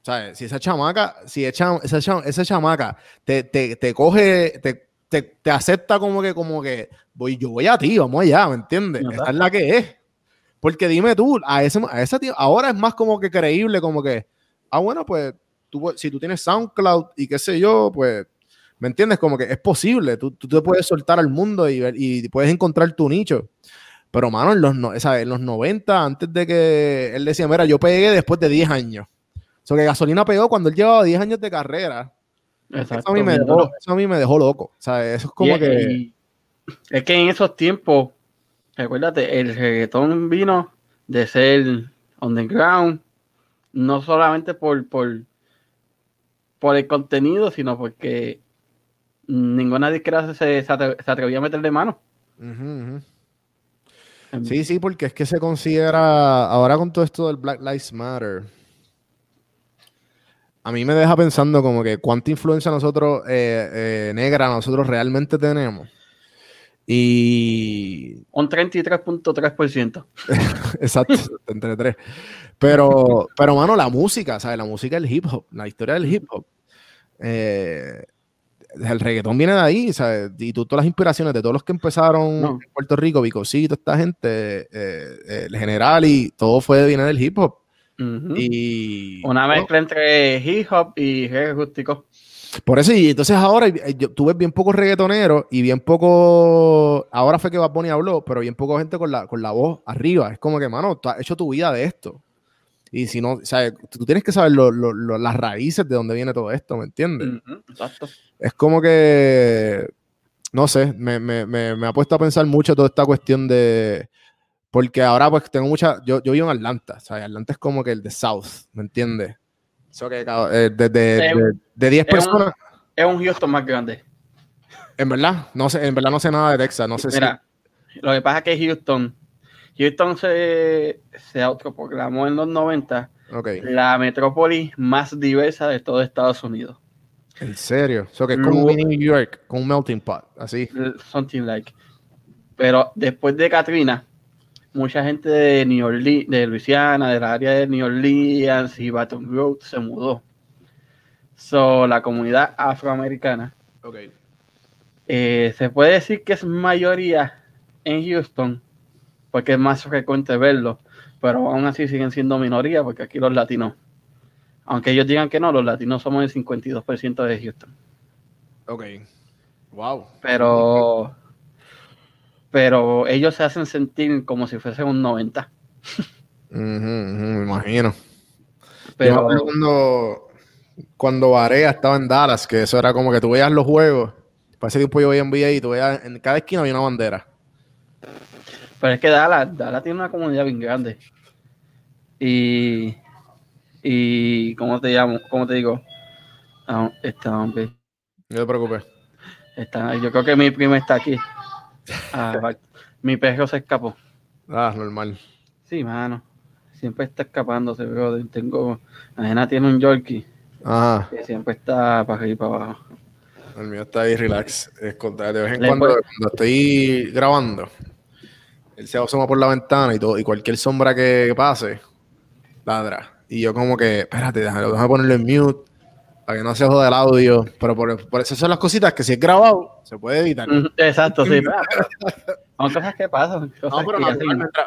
S2: O sea, si esa chamaca, si esa, esa chamaca te, te, te coge, te, te, te, acepta como que, como que, voy, yo voy a ti, vamos allá, ¿me entiendes? Esa es la que es. Porque dime tú, a, ese, a esa tío, ahora es más como que creíble, como que, ah, bueno, pues, tú, si tú tienes SoundCloud y qué sé yo, pues ¿Me entiendes? Como que es posible. Tú, tú te puedes soltar al mundo y, y, puedes encontrar tu nicho. Pero, mano, en los, no, en los 90, antes de que él decía, mira, yo pegué después de 10 años. Que Gasolina pegó cuando él llevaba 10 años de carrera. eso, a mí me dejó, eso a mí me dejó loco. O sea, eso es como que...
S1: es que en esos tiempos, recuérdate, el reggaetón vino de ser underground, no solamente por, por, por el contenido, sino porque ninguna disquera se, se, atrevía a meterle mano. Em,
S2: sí, sí, porque es que se considera, ahora con todo esto del Black Lives Matter, a mí me deja pensando como que cuánta influencia nosotros, eh, eh, negra, nosotros realmente tenemos. Y...
S1: Un 33.3%.
S2: Exacto, 33. Pero, pero, mano, la música, ¿sabes? La música del hip hop, la historia del hip hop. Eh, el reggaetón viene de ahí, ¿sabes? Y tú, todas las inspiraciones de todos los que empezaron en Puerto Rico, Vicosito, esta gente, eh, el general y todo fue viene del hip hop. Y
S1: una mezcla entre hip hop y reggae rústico.
S2: Por eso, y entonces ahora yo, tú ves bien poco reggaetonero y bien poco. Ahora fue que Bad Bunny habló, pero bien poco gente con la, con la voz arriba. Es como que, mano, tú has hecho tu vida de esto. Y si no, o sea, tú tienes que saber las raíces de dónde viene todo esto, ¿me entiendes? exacto. Es como que, no sé, me, me, me, me, ha puesto a pensar mucho toda esta cuestión de, porque ahora pues tengo mucha, yo, yo vivo en Atlanta, o sea, Atlanta es como que el de South, ¿me entiendes? Eso que eh, de, de, de, 10 personas.
S1: es un Houston más grande.
S2: En verdad, no sé, en verdad no sé nada de Texas, no sé
S1: Mira, lo que pasa es que Houston Houston se, se autoproclamó en los 90 la metrópoli más diversa de todo Estados Unidos.
S2: ¿En serio? So que es como un New York, con un melting pot, así.
S1: Something like. Pero después de Katrina, mucha gente de New Orleans, de Luisiana, del área de New Orleans y Baton Rouge se mudó. So, la comunidad afroamericana. Eh, se puede decir que es mayoría en Houston, porque es más frecuente verlo, pero aún así siguen siendo minoría, porque aquí los latinos, aunque ellos digan que no, los latinos somos el 52% de Houston.
S2: Ok. Wow.
S1: Pero, pero ellos se hacen sentir como si fuese un 90.
S2: me imagino. Pero cuando, cuando Varea estaba en Dallas, que eso era como que tú veías los juegos, parece que tiempo yo veía en NBA y tú veías en cada esquina había una bandera.
S1: Pero es que Dallas, Dallas tiene una comunidad bien grande. Y, y ¿cómo te llamo? ¿Cómo te digo? Ah, está, hombre.
S2: No te preocupes.
S1: Está, yo creo que mi prima está aquí. Ah, mi perro se escapó.
S2: Ah, normal.
S1: Sí, mano. Siempre está escapándose, bro. Tengo. La nena tiene un Yorkie.
S2: Ajá.
S1: Que siempre está para arriba y para abajo.
S2: El mío está ahí relax. Es de vez en cuando, cuando estoy grabando, él se asoma por la ventana y todo, y cualquier sombra que pase, ladra. Y yo como que, espérate, déjame, déjame ponerlo en mute para que no se joda el audio. Pero por, por eso son las cositas que si es grabado, se puede editar.
S1: Exacto, sí. Son cosas que pasan. no, pero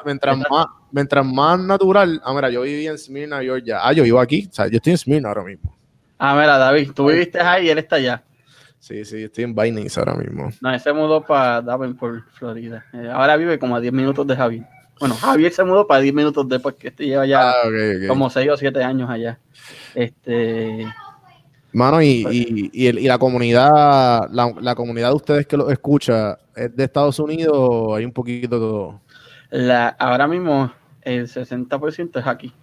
S2: mientras, más, mientras más natural. Ah, mira, yo viví en Smyrna, Georgia. Ah, yo vivo aquí. O sea, yo estoy en Smyrna ahora mismo.
S1: Ah, mira, David, tú viviste ahí y él está allá.
S2: Sí, sí, estoy en Binance ahora mismo.
S1: No, él se mudó para Davenport, Florida. Eh, ahora vive como a 10 minutos de Javier. Bueno, Javier se mudó para 10 minutos después que este lleva ya ah, como 6 o 7 años allá. Este.
S2: Mano, y, y, y, y la comunidad, la, la, comunidad de ustedes que lo escucha, ¿es de Estados Unidos o hay un poquito de todo?
S1: La, ahora mismo el 60% es aquí.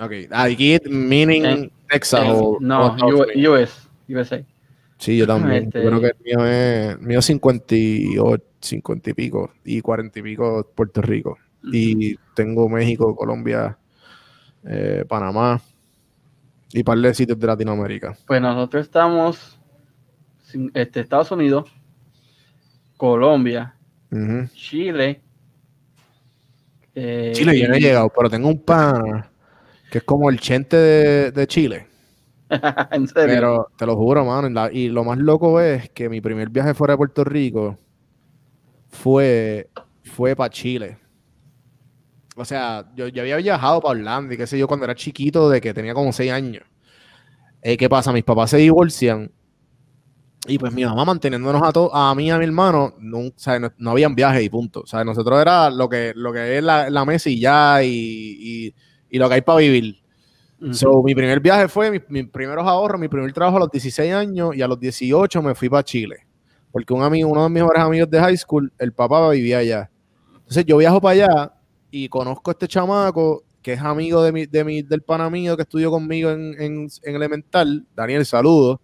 S2: Ok, aquí meaning Texas o
S1: no, US, USA.
S2: Sí, yo también. Este... creo que el mío es mío 58, 50 y pico y 40 y pico Puerto Rico. Y tengo México, Colombia, eh, Panamá y par de sitios de Latinoamérica.
S1: Pues nosotros estamos este, Estados Unidos, Colombia, Chile.
S2: Eh, Chile yo no he llegado, pero tengo un pan que es como el chente de Chile.
S1: ¿En serio?
S2: Pero te lo juro, mano. y lo más loco es que mi primer viaje fuera de Puerto Rico fue, fue para Chile. O sea, yo, ya había viajado para Orlando y qué sé yo cuando era chiquito, de que tenía como seis años. Eh, ¿Qué pasa? Mis papás se divorcian y pues mi mamá manteniéndonos a, todos a mí y a mi hermano, no, o sea, no, habían viajes y punto. O sea, nosotros era lo que, lo que es la, la mesa y ya y, y lo que hay para vivir. So, mi primer viaje fue, mis, mis, primeros ahorros, mi primer trabajo a los 16 años y a los 18 me fui para Chile. Porque un amigo, uno de mis mejores amigos de high school, el papá vivía allá. Entonces yo viajo para allá y conozco a este chamaco que es amigo de mi, de mi, del pana mío que estudió conmigo en, en, en Elemental. Daniel, saludo.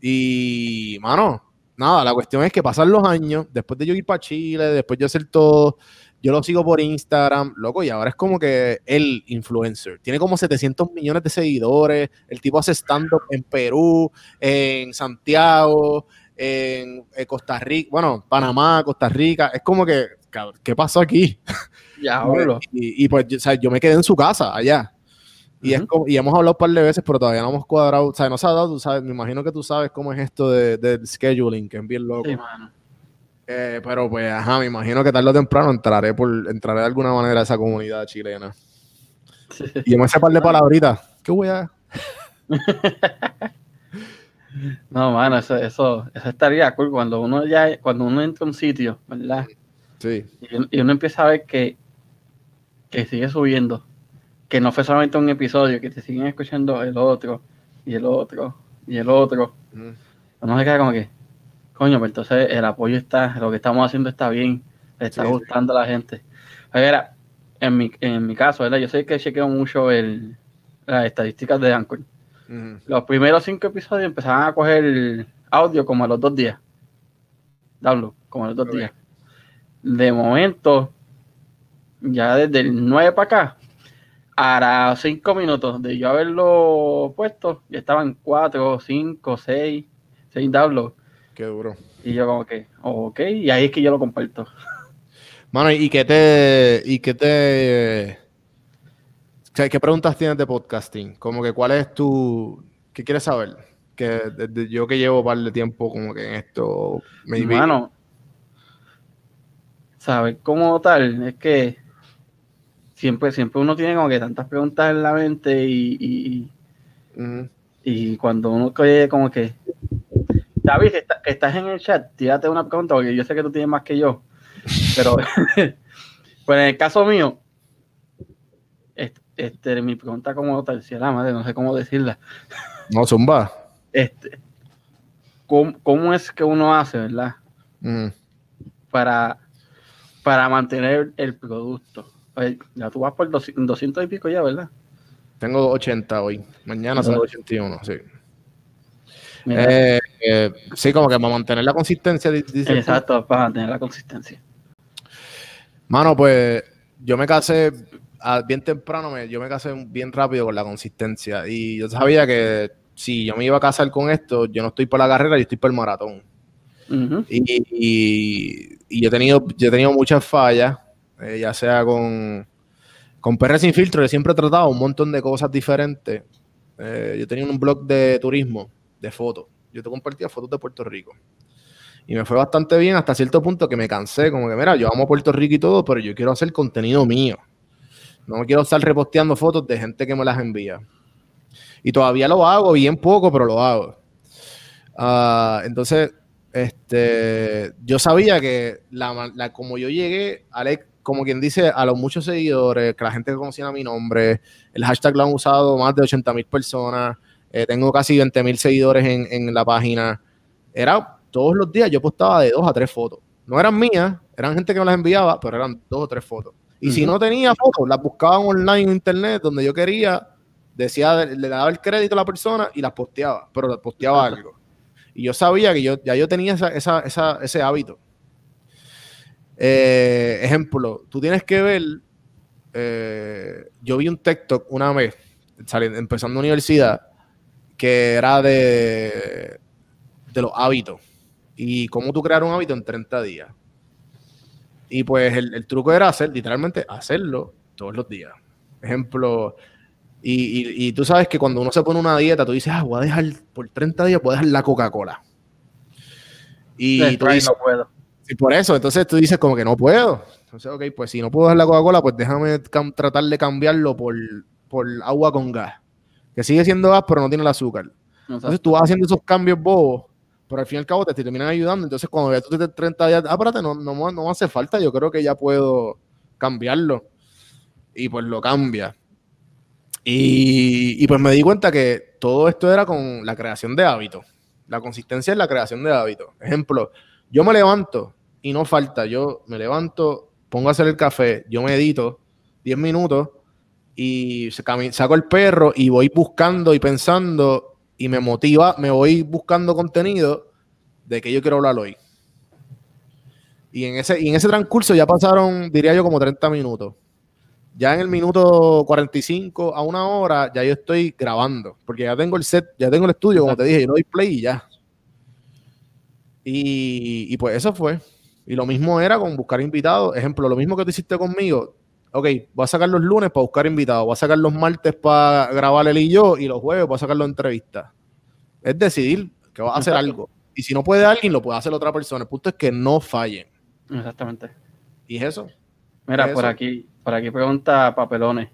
S2: Y, mano, nada, la cuestión es que pasan los años, después de yo ir para Chile, después de hacer todo, yo lo sigo por Instagram, loco, y ahora es como que el influencer. Tiene como 700 millones de seguidores. El tipo hace stand-up en Perú, en Santiago, en, Costa Rica, bueno, Panamá, Costa Rica. Es como que, ¿qué pasó aquí?
S1: Ya,
S2: y, y, pues, o sea, yo me quedé en su casa allá. Y, es como, y hemos hablado un par de veces, pero todavía no hemos cuadrado. O sea, no se ha dado, tú sabes, me imagino que tú sabes cómo es esto de, del scheduling, que es bien loco. Sí, mano. Eh, pero pues, ajá, me imagino que tarde o temprano entraré por, entraré de alguna manera a esa comunidad chilena. Y yo me sé par de palabritas. ¿Qué voy a...?
S1: no, mano, eso, eso, eso, estaría cool cuando uno ya, cuando uno entra a un sitio, ¿verdad?
S2: Sí.
S1: Y, uno empieza a ver que, que sigue subiendo que no fue solamente un episodio, que te siguen escuchando el otro, y el otro, y el otro. No se queda como que, coño, pues entonces el apoyo está, lo que estamos haciendo está bien, le está gustando a la gente. En mi, en mi caso, ¿verdad? Yo sé que chequeo mucho el, las estadísticas de Anchor. Los primeros cinco episodios empezaban a coger audio como a los dos días. Download, como a los dos días. De momento, ya desde el 9 para acá, a cinco minutos de yo haberlo puesto, ya estaban cuatro, cinco, seis, seis downloads.
S2: Qué duro.
S1: Y yo como que, ok, y ahí es que yo lo comparto.
S2: Mano, ¿y qué te, y qué te, qué preguntas tienes de podcasting? Como que cuál es tu, qué quieres saber? Que desde yo que llevo un par de tiempo como que en esto,
S1: Mano, saber cómo tal, es que siempre, siempre uno tiene como que tantas preguntas en la mente y, y, cuando uno oye como que, David, que, estás en el chat, tírate una pregunta porque yo sé que tú tienes más que yo, pero pues en el caso mío, este, mi pregunta como tal, si la madre, no sé cómo decirla.
S2: No, zumba.
S1: Este, ¿cómo, es que uno hace, verdad? Para, para mantener el producto ya tú vas por 200 y pico ya, ¿verdad?
S2: Tengo 80 hoy. Mañana son 81, sí. Eh, eh, sí, como que para mantener la consistencia.
S1: Exacto, para mantener la consistencia.
S2: Mano, pues yo me casé bien temprano, yo me casé bien rápido con la consistencia. Y yo sabía que si yo me iba a casar con esto, yo no estoy por la carrera, yo estoy por el maratón. y, y, yo, he tenido, yo he tenido muchas fallas eh, ya sea con, con PR Sin Filtro, yo siempre he tratado un montón de cosas diferentes. Eh, yo tenía un blog de turismo, de fotos. Yo te compartía fotos de Puerto Rico. Y me fue bastante bien hasta cierto punto que me cansé. Como que, mira, yo amo Puerto Rico y todo, pero yo quiero hacer contenido mío. No me quiero estar reposteando fotos de gente que me las envía. Y todavía lo hago, bien poco, pero lo hago. Ah, entonces, este, yo sabía que la, como yo llegué, Alex, como quien dice, a los muchos seguidores, que la gente que conocía mi nombre, el hashtag lo han usado más de 80 mil personas, eh, tengo casi 20 mil seguidores en, la página. Era todos los días yo postaba de dos a tres fotos. No eran mías, eran gente que me las enviaba, pero eran dos o tres fotos. Y si no tenía fotos, las buscaba online en internet donde yo quería, decía, le daba el crédito a la persona y las posteaba, pero posteaba algo. Y yo sabía que yo ya yo tenía ese hábito. Eh, ejemplo, tú tienes que ver, eh, yo vi un TikTok una vez, saliendo, empezando universidad, que era de, de los hábitos y cómo tú crear un hábito en 30 días. Y pues el, truco era hacer, literalmente, hacerlo todos los días. Ejemplo, y, tú sabes que cuando uno se pone una dieta, tú dices, ah, voy a dejar por 30 días, voy a dejar la Coca-Cola. Y tú dices, no puedo. Y por eso, entonces tú dices como que no puedo. Entonces, ok, pues si no puedo dar la Coca-Cola, pues déjame tratar de cambiarlo por, agua con gas. Que sigue siendo gas, pero no tiene el azúcar. Entonces tú vas haciendo esos cambios bobos, pero al fin y al cabo te, terminan ayudando. Entonces cuando ya tú te 30 días, ah, espérate, no, no, no hace falta, yo creo que ya puedo cambiarlo. Y pues lo cambia. Y, y pues me di cuenta que todo esto era con la creación de hábitos. La consistencia es la creación de hábitos. Ejemplo, yo me levanto y no falta. Yo me levanto, pongo a hacer el café, yo medito 10 minutos y saco el perro y voy buscando y pensando y me motiva, me voy buscando contenido de que yo quiero hablar hoy. Y en ese, y en ese transcurso ya pasaron, diría yo, como 30 minutos. Ya en el minuto 45 a una hora, ya yo estoy grabando, porque ya tengo el set, ya tengo el estudio, como te dije, yo doy play y ya. Y, pues eso fue. Y lo mismo era con buscar invitados. Ejemplo, lo mismo que tú hiciste conmigo. Ok, voy a sacar los lunes para buscar invitados, voy a sacar los martes para grabar él y yo, y los jueves voy a sacar las entrevistas. Es decidir que vas a hacer algo. Y si no puede alguien, lo puede hacer otra persona. El punto es que no fallen.
S1: Exactamente.
S2: ¿Y es eso?
S1: Mira, por aquí, por aquí pregunta Papelones.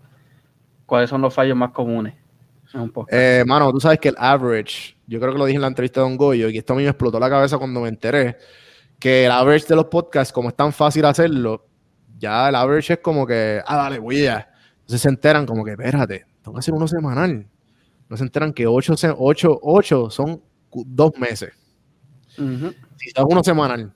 S1: ¿Cuáles son los fallos más comunes?
S2: Eh, mano, tú sabes que el average, yo creo que lo dije en la entrevista de Don Goyo, y esto a mí me explotó la cabeza cuando me enteré, que el average de los podcasts, como es tan fácil hacerlo, ya el average es como que, ah, dale, voy a. Entonces se enteran como que, espérate, tengo que hacer uno semanal. No se enteran que 8 ocho, ocho, son dos meses. Si es uno semanal.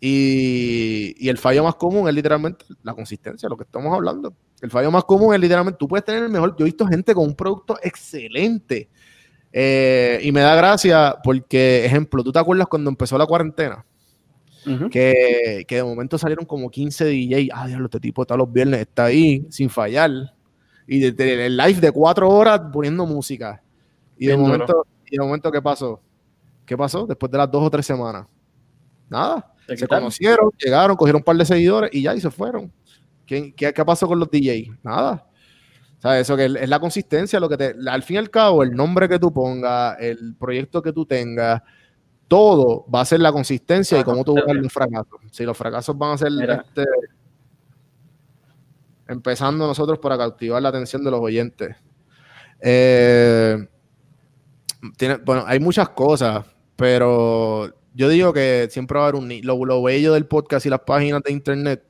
S2: Y, y, el fallo más común es literalmente la consistencia, lo que estamos hablando. El fallo más común es literalmente, tú puedes tener el mejor, yo he visto gente con un producto excelente. Eh, y me da gracia porque, ejemplo, ¿tú te acuerdas cuando empezó la cuarentena? Que, que, de momento salieron como 15 DJ. Ah, diablo, este tipo está los viernes, está ahí sin fallar. Y el live de cuatro horas poniendo música. Y de, momento, y de momento, ¿qué pasó? ¿Qué pasó? Después de las dos o tres semanas. Nada se conocieron, llegaron, cogieron un par de seguidores y ya, y se fueron. ¿Qué, qué, pasó con los DJs? Nada. O sea, eso que es la consistencia, lo que te, al fin y al cabo, el nombre que tú pongas, el proyecto que tú tengas, todo va a ser la consistencia y cómo tú buscas los fracasos. Si los fracasos van a ser este, empezando nosotros para cautivar la atención de los oyentes. Eh, tiene, bueno, hay muchas cosas, pero yo digo que siempre va a haber un lo, lo bello del podcast y las páginas de internet.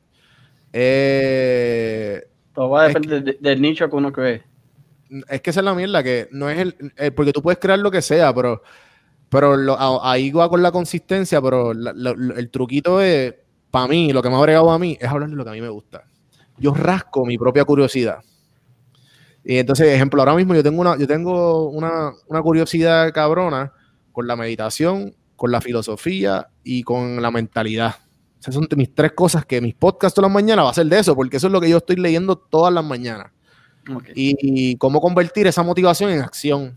S2: Eh,
S1: Todo va a depender del nicho que uno cree.
S2: Es que esa es la mierda, que no es el, eh, porque tú puedes crear lo que sea, pero, pero ahí va con la consistencia, pero el truquito es, para mí, lo que me ha agregado a mí, es hablar de lo que a mí me gusta. Yo rasco mi propia curiosidad. Y entonces, ejemplo, ahora mismo yo tengo una, yo tengo una, una curiosidad cabrona con la meditación con la filosofía y con la mentalidad. Esas son mis tres cosas que mis podcasts todas las mañanas va a ser de eso, porque eso es lo que yo estoy leyendo todas las mañanas. Y, cómo convertir esa motivación en acción.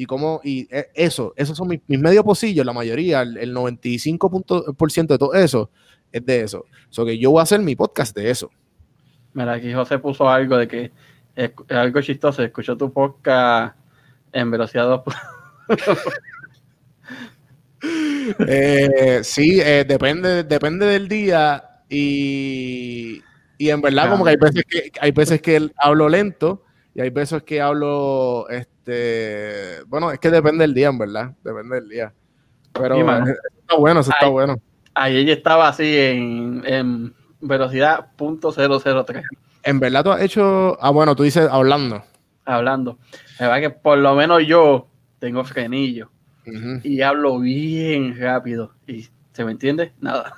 S2: Y cómo, y e, eso, esos son mis, medios pocillos, la mayoría, el, 95% de todo eso es de eso. O sea que yo voy a hacer mi podcast de eso.
S1: Mira, aquí José puso algo de que es, algo chistoso, escuchó tu podcast en velocidad 2.
S2: Eh, sí, eh, depende, depende del día y, en verdad como que hay veces que hay veces que hablo lento y hay veces que hablo este bueno es que depende del día en verdad depende del día. Pero está bueno eso está bueno.
S1: Ayer estaba así en, en velocidad .003
S2: en verdad tú has hecho ah bueno tú dices hablando.
S1: Hablando. Es verdad que por lo menos yo tengo frenillo y hablo bien rápido. ¿Y se me entiende? Nada.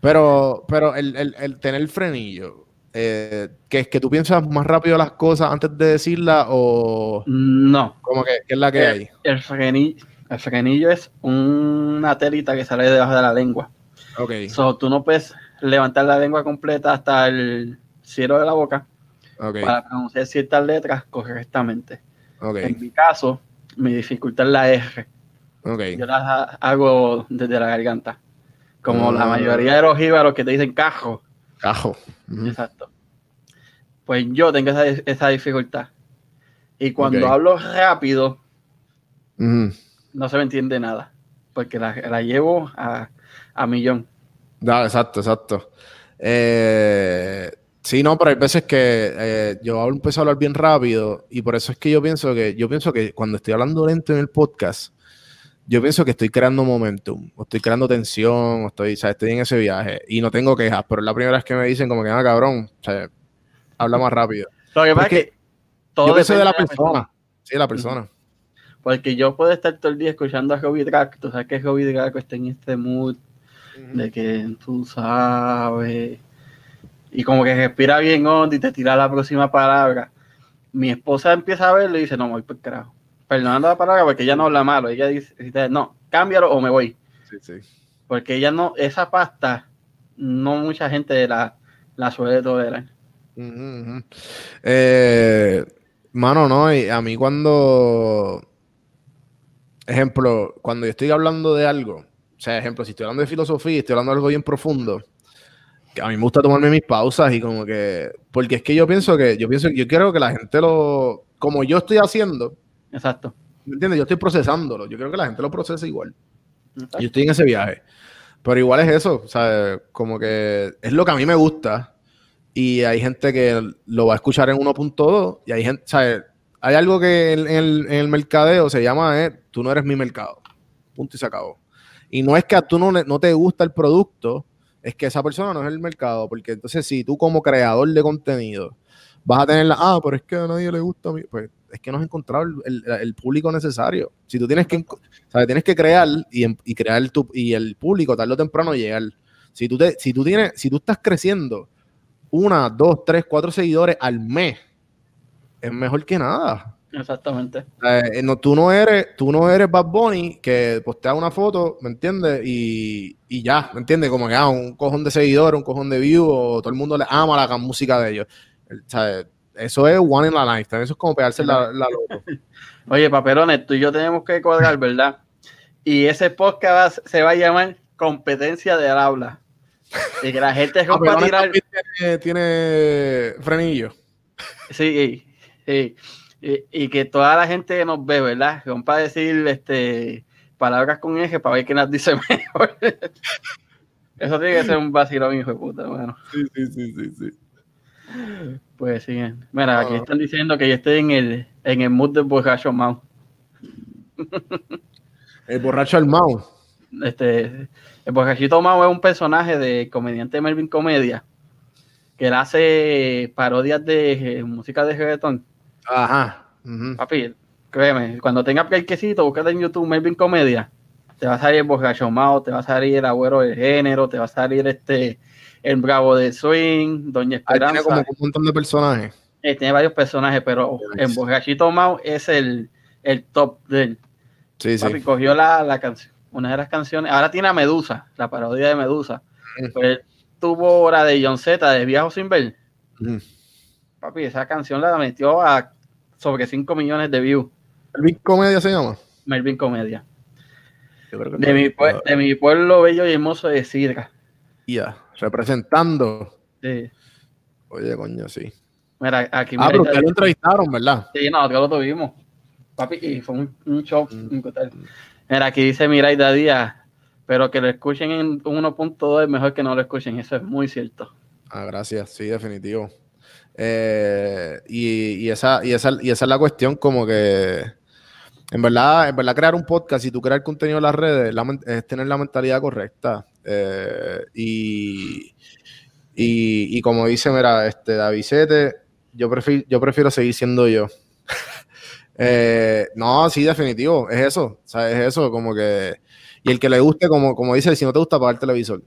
S2: Pero, pero el, el, el tener frenillo, eh, que es que tú piensas más rápido las cosas antes de decirlas o
S1: no
S2: como que ¿qué es la que hay
S1: el frenillo, el frenillo es una telita que sale debajo de la lengua
S2: ok
S1: so, tú no puedes levantar la lengua completa hasta el cielo de la boca para pronunciar ciertas letras correctamente
S2: okay.
S1: en mi caso mi dificultad es la R yo las hago desde la garganta. Como la ah. mayoría de los jíbaros que te dicen cajo.
S2: Cajo.
S1: Exacto. Pues yo tengo esa, dificultad. Y cuando hablo rápido, no se me entiende nada. Porque la, llevo a, a millón.
S2: exacto, exacto. Eh, sí, no, pero hay veces que eh, yo empiezo a hablar bien rápido y por eso es que yo pienso que yo pienso que cuando estoy hablando lento en el podcast, yo pienso que estoy creando momentum, o estoy creando tensión, o estoy, o estoy en ese viaje y no tengo quejas, pero es la primera vez que me dicen como que, ah, cabrón, o sea, habla más rápido.
S1: Lo que pasa es que todo
S2: yo de la persona. Sí, de la persona.
S1: Porque yo puedo estar todo el día escuchando a Hobby Drag, tú sabes que Hobby Drag está en este mood de que tú sabes, y como que respira bien hondo y te tira la próxima palabra. Mi esposa empieza a verlo y dice, no, voy por carajo perdonando la palabra porque ella no habla malo. Ella dice, no, cámbialo o me voy.
S2: Sí, sí.
S1: Porque ella no, esa pasta no mucha gente la, la suele tolerar.
S2: Eh, mano, no, y a mí cuando, ejemplo, cuando yo estoy hablando de algo, o sea, ejemplo, si estoy hablando de filosofía, estoy hablando de algo bien profundo, que a mí me gusta tomarme mis pausas y como que, porque es que yo pienso que, yo pienso, yo quiero que la gente lo, como yo estoy haciendo.
S1: Exacto.
S2: ¿Me entiendes? Yo estoy procesándolo, yo quiero que la gente lo procese igual. Yo estoy en ese viaje. Pero igual es eso, o sea, como que es lo que a mí me gusta y hay gente que lo va a escuchar en 1.2 y hay gente, ¿sabes? Hay algo que en, el, mercadeo se llama, eh, tú no eres mi mercado. Punto y se acabó. Y no es que a tú no, no te gusta el producto, es que esa persona no es el mercado, porque entonces si tú como creador de contenido vas a tener la, ah, pero es que a nadie le gusta a mí, pues es que no has encontrado el, público necesario. Si tú tienes que, ¿sabes? tienes que crear y, y crear tu, y el público tarde o temprano llegar. Si tú, te, si tú tienes, si tú estás creciendo una, dos, tres, cuatro seguidores al mes, es mejor que nada.
S1: Exactamente.
S2: Eh, no, tú, no eres, tú no eres Bad Bunny que postea una foto, ¿me entiendes? Y, y, ya, ¿me entiendes? Como que ah, un cojón de seguidores, un cojón de views, todo el mundo le ama la música de ellos. Eso es one in la lifetime, eso es como pegarse la, la loco.
S1: Oye, paperones, tú y yo tenemos que cuadrar, ¿verdad? Y ese podcast se va a llamar Competencia de habla. Y que la gente es
S2: para tirar. Tiene, tiene frenillo.
S1: Sí, sí. Y, que toda la gente que nos ve, ¿verdad? Para decir este, palabras con eje para ver quién las dice mejor. Eso tiene que ser un vacilón, hijo de puta, bueno.
S2: Sí, sí, sí, sí, sí.
S1: Pues sí. Mira, aquí están diciendo que yo estoy en el, en el mood del borracho Mao.
S2: el borracho al Mao.
S1: Este, el borrachito Mao es un personaje de comediante Melvin Comedia que él hace parodias de música de reggaetón.
S2: Ajá.
S1: Papi, créeme, cuando tenga quesito, búscate en YouTube Melvin Comedia. Te va a salir el borracho Mao, te va a salir el agüero del género, te va a salir este el Bravo de Swing, Doña Esperanza.
S2: tiene como un montón de personajes.
S1: Eh, tiene varios personajes, pero en Borrachito Mao es el, el top de él.
S2: Sí, Papi,
S1: cogió la, la canción, una de las canciones. Ahora tiene a Medusa, la parodia de Medusa. Pues tuvo la de John Z, de Viajo sin ver. Papi, esa canción la metió a sobre 5 millones de views.
S2: ¿Melvin Comedia se llama?
S1: Melvin Comedia. De mi, de mi, pueblo bello y hermoso de Sidra.
S2: Representando. Sí. Oye, coño, sí.
S1: Mira, aquí
S2: ah, pero ustedes lo entrevistaron, ¿verdad?
S1: Sí, nosotros lo tuvimos. Papi, y fue un, show. Mm. Mira, aquí dice Miraida Díaz, pero que lo escuchen en 1.2 es mejor que no lo escuchen. Eso es muy cierto.
S2: Ah, gracias. Sí, definitivo. Eh, y, esa, y, esa, y esa es la cuestión, como que en verdad, en verdad crear un podcast y tú crear contenido en las redes es tener la mentalidad correcta. Eh, y, y, como dice, mira, este David yo prefiero, yo prefiero seguir siendo yo. Eh, no, sí, definitivo, es eso, o es eso, como que, y el que le guste, como, como dice, si no te gusta, apagar el televisor.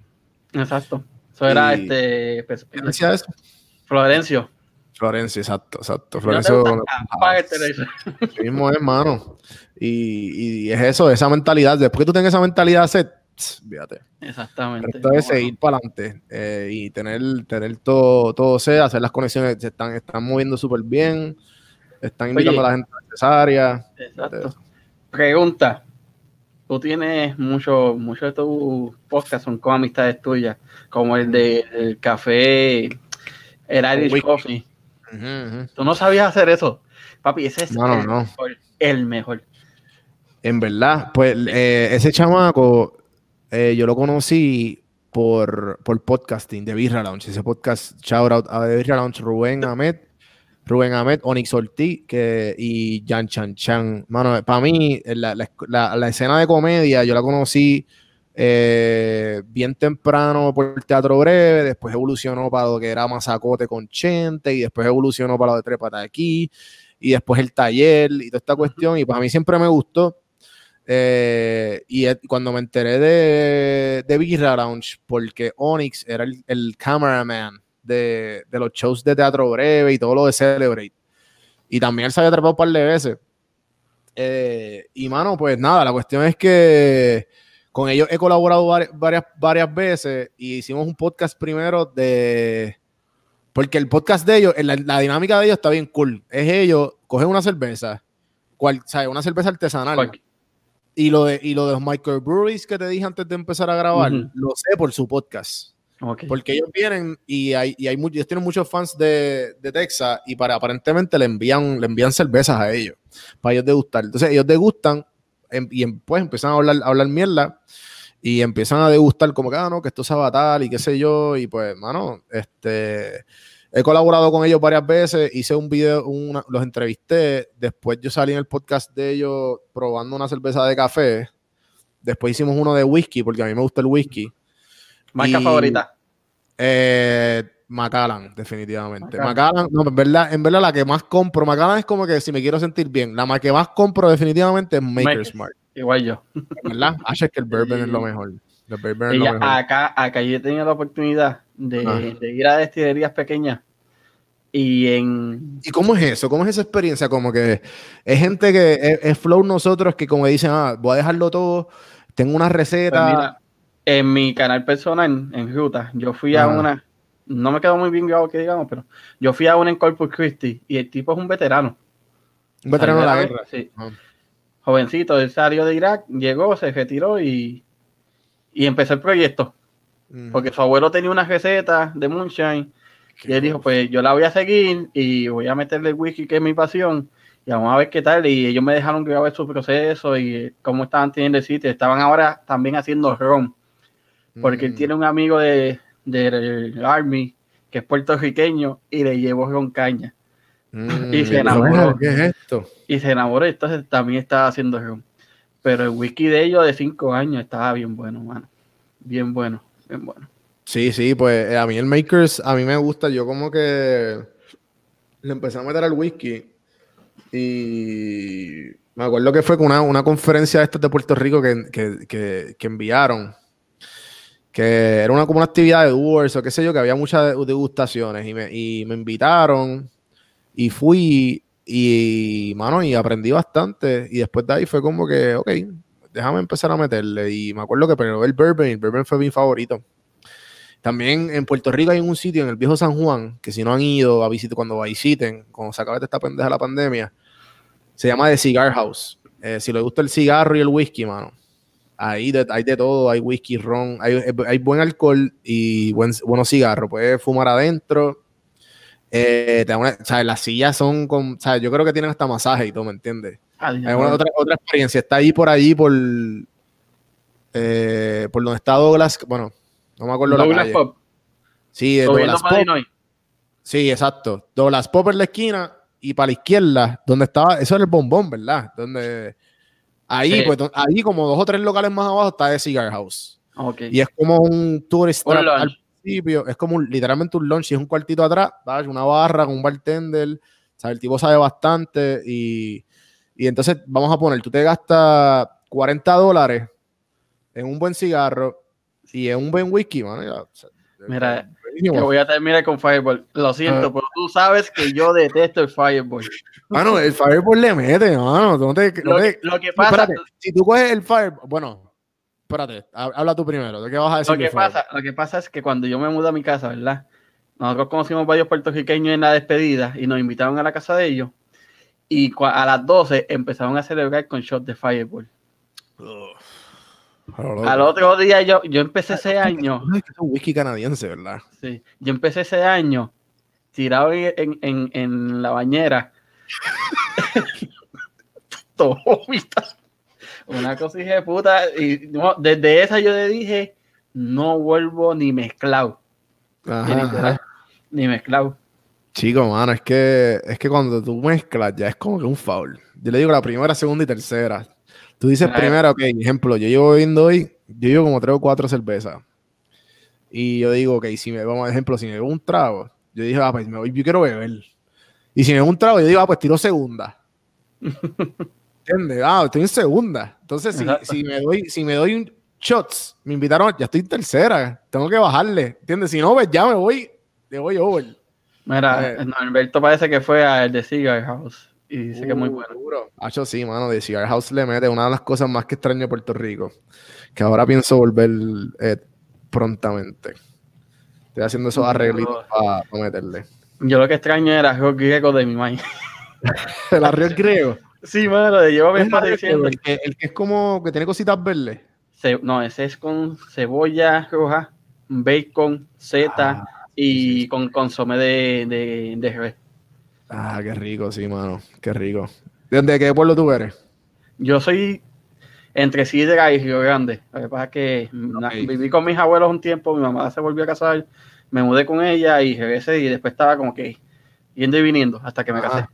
S1: Exacto, eso era este...
S2: Pues, decía eso?
S1: Florencio.
S2: Florencio, exacto, exacto. Florencio.
S1: Televisor.
S2: mismo es, hermano. Y, y, es eso, esa mentalidad. Después que tú tengas esa mentalidad set, fíjate.
S1: Exactamente.
S2: Esto es seguir para adelante eh, y tener, tener todo, todo sea, hacer las conexiones, se están, están moviendo súper bien, están invitando a la gente necesaria.
S1: Exacto. Pregunta. Tú tienes muchos mucho de tus podcasts son con amistades tuyas, como el de café, el Irish Coffee. Tú no sabías hacer eso. Papi, ese es el, Mejor, el mejor.
S2: En verdad, pues eh, ese chamaco eh, yo lo conocí por, por podcasting de Birra Lounge. Ese podcast, shout out a Birra Lounge, Rubén Ahmed, Rubén Ahmed, Onyx Ortiz que, y Jan Chan Chan. Mano, para mí, la, la, escena de comedia yo la conocí eh, bien temprano por teatro breve, después evolucionó para lo que era Mazacote con Chente, y después evolucionó para lo de Trepata aquí, y después el taller y toda esta cuestión. Y para mí siempre me gustó. Eh, y cuando me enteré de, de Birra Lounge, porque Onyx era el, cameraman de, los shows de teatro breve y todo lo de Celebrate. Y también él se había atrapado un par de veces. Eh, y mano, pues nada, la cuestión es que con ellos he colaborado varias, varias veces y hicimos un podcast primero de... Porque el podcast de ellos, la, dinámica de ellos está bien cool. Es ellos, cogen una cerveza, cual. Una cerveza artesanal. Y lo, de, y lo de los microbreweries que te dije antes de empezar a grabar, lo sé por su podcast. Porque ellos vienen y hay, y hay ellos tienen muchos fans de, de, Texas y para aparentemente le envían, le envían cervezas a ellos para ellos degustar. Entonces ellos degustan em, y em, pues empiezan a hablar, a hablar mierda y empiezan a degustar como que, ah, no, que esto sabe tal y qué sé yo. Y pues, mano, este, he colaborado con ellos varias veces, hice un video, los entrevisté, después yo salí en el podcast de ellos probando una cerveza de café, después hicimos uno de whisky, porque a mí me gusta el whisky.
S1: ¿Marca favorita?
S2: Eh, Macallan, definitivamente. Macallan, no, en verdad, en verdad la que más compro, Macallan es como que si me quiero sentir bien, la que más compro definitivamente es Maker's Mark.
S1: Igual yo.
S2: ¿Verdad? Acho es que el bourbon es lo mejor.
S1: Acá, acá yo he tenido la oportunidad de, ir a destilerías pequeñas y en...
S2: ¿Y cómo es eso? ¿Cómo es esa experiencia? Como que es gente que es, flow nosotros que como dicen, ah, voy a dejarlo todo, tengo una receta. Pues
S1: en mi canal personal, en Ruta, yo fui a una, no me quedó muy bien grabado que digamos, pero yo fui a una en Corpus Christi y el tipo es un veterano.
S2: Un veterano de la guerra.
S1: Sí. Jovencito, él salió de Irak, llegó, se retiró y, y empezó el proyecto. Porque su abuelo tenía una receta de Moonshine y él dijo, pues yo la voy a seguir y voy a meterle el whisky que es mi pasión y vamos a ver qué tal. Y ellos me dejaron grabar su proceso y cómo estaban teniendo el sitio. Estaban ahora también haciendo ron porque él mm. tiene un amigo de, del Army que es puertorriqueño y le llevó con caña. Mm, y se enamoró. ¿Qué es esto? Y se enamoró, entonces también estaba haciendo ron. Pero el whisky de ellos de cinco años estaba bien bueno, mano. Bien bueno,
S2: Sí, sí, pues eh, a mí el Makers, a mí me gusta, yo como que le empecé a meter al whisky y me acuerdo que fue con una, una conferencia de estas de Puerto Rico que, que, que enviaron que era una, como una actividad de Doers o qué sé yo, que había muchas degustaciones y me, y me invitaron y fui y, mano, y aprendí bastante y después de ahí fue como que, ok, déjame empezar a meterle y me acuerdo que pero el bourbon, el bourbon fue mi favorito. También en Puerto Rico hay un sitio en el viejo San Juan, que si no han ido a visitar, cuando visiten, cuando se acabe esta pendeja la pandemia, se llama The Cigar House. Eh, si les gusta el cigarro y el whisky, mano, Ahí hay de todo, hay whisky, ron, hay, buen alcohol y buen, buenos cigarros. Puedes fumar adentro. Eh, las sillas son con, yo creo que tienen hasta masaje y todo, ¿me entiendes? Ah, hay otra, otra experiencia. Está ahí por allí, por, eh, por donde está Douglas, bueno, no me acuerdo Douglas la calle. Pop. Sí, Douglas Pop. Sí, exacto. Douglas Pop en la esquina y para la izquierda, donde estaba, eso era el bombón, ¿verdad? Donde Ahí, pues, ahí como dos o tres locales más abajo está The Cigar House. Y es como un tourist al principio, es como literalmente un lunch y es un cuartito atrás, una barra con un bartender, o sea, el tipo sabe bastante y, y entonces vamos a poner, tú te gastas 40 dólares en un buen cigarro y en un buen whisky, mano.
S1: Mira, voy a terminar con Fireball. Lo siento, ah. pero tú sabes que yo detesto el Fireball.
S2: Mano, el Fireball le mete, mano. lo,
S1: que, pasa.
S2: si tú coges el Fireball. Bueno, espérate, habla tú primero. ¿De qué vas a decir?
S1: Lo que, pasa, lo que pasa es que cuando yo me mudé a mi casa, ¿verdad? Nosotros conocimos varios puertorriqueños en la despedida y nos invitaron a la casa de ellos. Y a las 12 empezaron a celebrar con shots de Fireball. Al otro día yo, yo empecé ese año.
S2: es un whisky canadiense, ¿verdad?
S1: Sí. Yo empecé ese año tirado en, en, en la bañera. Una cosa de puta. Y desde esa yo le dije, no vuelvo ni mezclado. Ni mezclado.
S2: Chico, mano, es que, es que cuando tú mezclas ya es como que un foul. Yo le digo la primera, segunda y tercera. Tú dices primero, ok, ejemplo, yo llevo bebiendo hoy, yo llevo como tres o cuatro cervezas. Y yo digo, ok, si me, vamos, ejemplo, si me bebo un trago, yo dije, ah, pues me voy, yo quiero beber. Y si me bebo un trago, yo digo, ah, pues tiro segunda. ¿Entiendes? Ah, estoy en segunda. Entonces, si, si, me doy, si me doy un shots, me invitaron, ya estoy en tercera, tengo que bajarle. ¿Entiendes? Si no, pues ya me voy, le voy over.
S1: Mira, eh. Alberto parece que fue al de Cigar House y dice que es muy uh, bueno.
S2: Hacho, sí, mano, de Cigar House le mete una de las cosas más que extraño de Puerto Rico, que ahora pienso volver eh, prontamente. Estoy haciendo esos arreglitos para meterle.
S1: Yo lo que extraño era el arroz griego de mi maíz.
S2: ¿El arroz griego?
S1: Sí, mano, de llevo
S2: el, el, que, el que es como que tiene cositas verdes.
S1: no, ese es con cebolla roja, bacon, zeta ah, y con consomé de, de, de res.
S2: Ah, qué rico, sí, mano. Qué rico. ¿De qué pueblo tú eres?
S1: Yo soy entre Sidra y Río Grande. Lo que pasa es que viví con mis abuelos un tiempo, mi mamá se volvió a casar, me mudé con ella y regresé y después estaba como que yendo y viniendo hasta que me casé.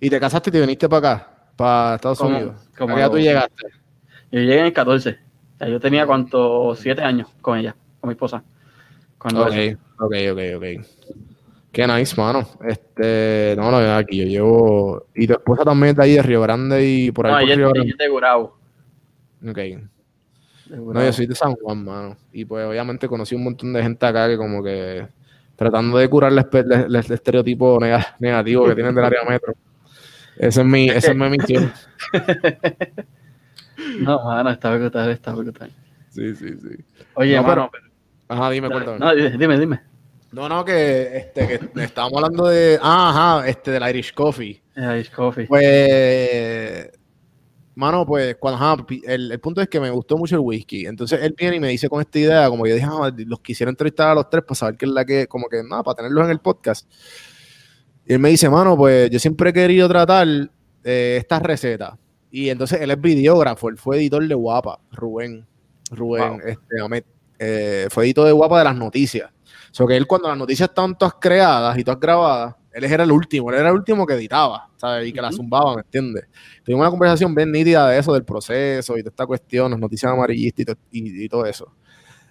S2: ¿Y te casaste y te viniste para acá, para Estados Unidos?
S1: ¿Cómo ya tú llegaste? Yo llegué en el 14. yo tenía cuánto, siete años con ella, con mi esposa.
S2: ok, ok, ok, ok. Qué nice, mano. Este, no, no, aquí yo llevo. Y tu esposa también de ahí de Río Grande y por ahí. No, por
S1: Río Grande. de Gurabo.
S2: Ok. No, yo soy de San Juan, mano. Y pues obviamente conocí un montón de gente acá que como que tratando de curar el, estereotipo negativo que tienen del área metro. Ese es mi, ese es mi misión.
S1: no, mano, está brutal, está brutal.
S2: Sí, sí, sí.
S1: Oye, mano.
S2: Ajá, dime, cuéntame.
S1: No, dime, dime.
S2: No, no, que, este, que estábamos hablando de. Ah, ajá, este, del Irish Coffee.
S1: El Irish Coffee.
S2: Pues. Mano, pues, cuando, ajá, el, punto es que me gustó mucho el whisky. Entonces él viene y me dice con esta idea, como yo dije, ah, los quisiera entrevistar a los tres para saber qué es la que, como que, nada, para tenerlos en el podcast. Y él me dice, mano, pues yo siempre he querido tratar eh, estas recetas. Y entonces él es videógrafo, él fue editor de Guapa, Rubén. Rubén, este, eh, fue editor de Guapa de las noticias. So que él cuando las noticias estaban todas creadas y todas grabadas, él era el último, él era el último que editaba, ¿sabes? Y que la zumbaba, ¿me entiendes? Tuvimos una conversación bien nítida de eso, del proceso y de esta cuestión, las noticias amarillistas y, todo eso.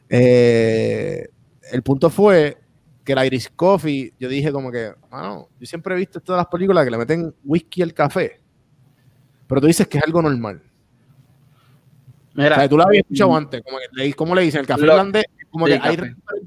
S2: Eh, el punto fue que la Iris Coffee, yo dije como que, bueno, yo siempre he visto todas las películas que le meten whisky al café, pero tú dices que es algo normal. Mira, tú la habías escuchado mm. antes, como que, ¿cómo le dicen? El café irlandés como que hay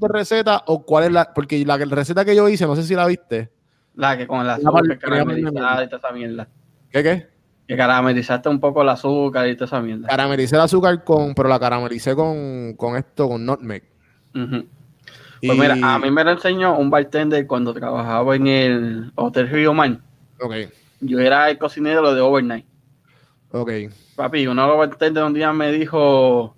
S2: recetas o cuál es la. Porque la receta que yo hice, no sé si la viste.
S1: La que con el azúcar caramelizada y toda esa mierda.
S2: ¿Qué qué?
S1: Que caramelizaste un poco el azúcar y toda esa mierda.
S2: Caramelicé el azúcar con. Pero la caramelicé con, con esto, con nutmeg.
S1: Pues mira, a mí me lo enseñó un bartender cuando trabajaba en el Hotel Rio Man.
S2: Ok.
S1: Yo era el cocinero de overnight.
S2: Ok.
S1: Papi, uno de los bartenders un día me dijo,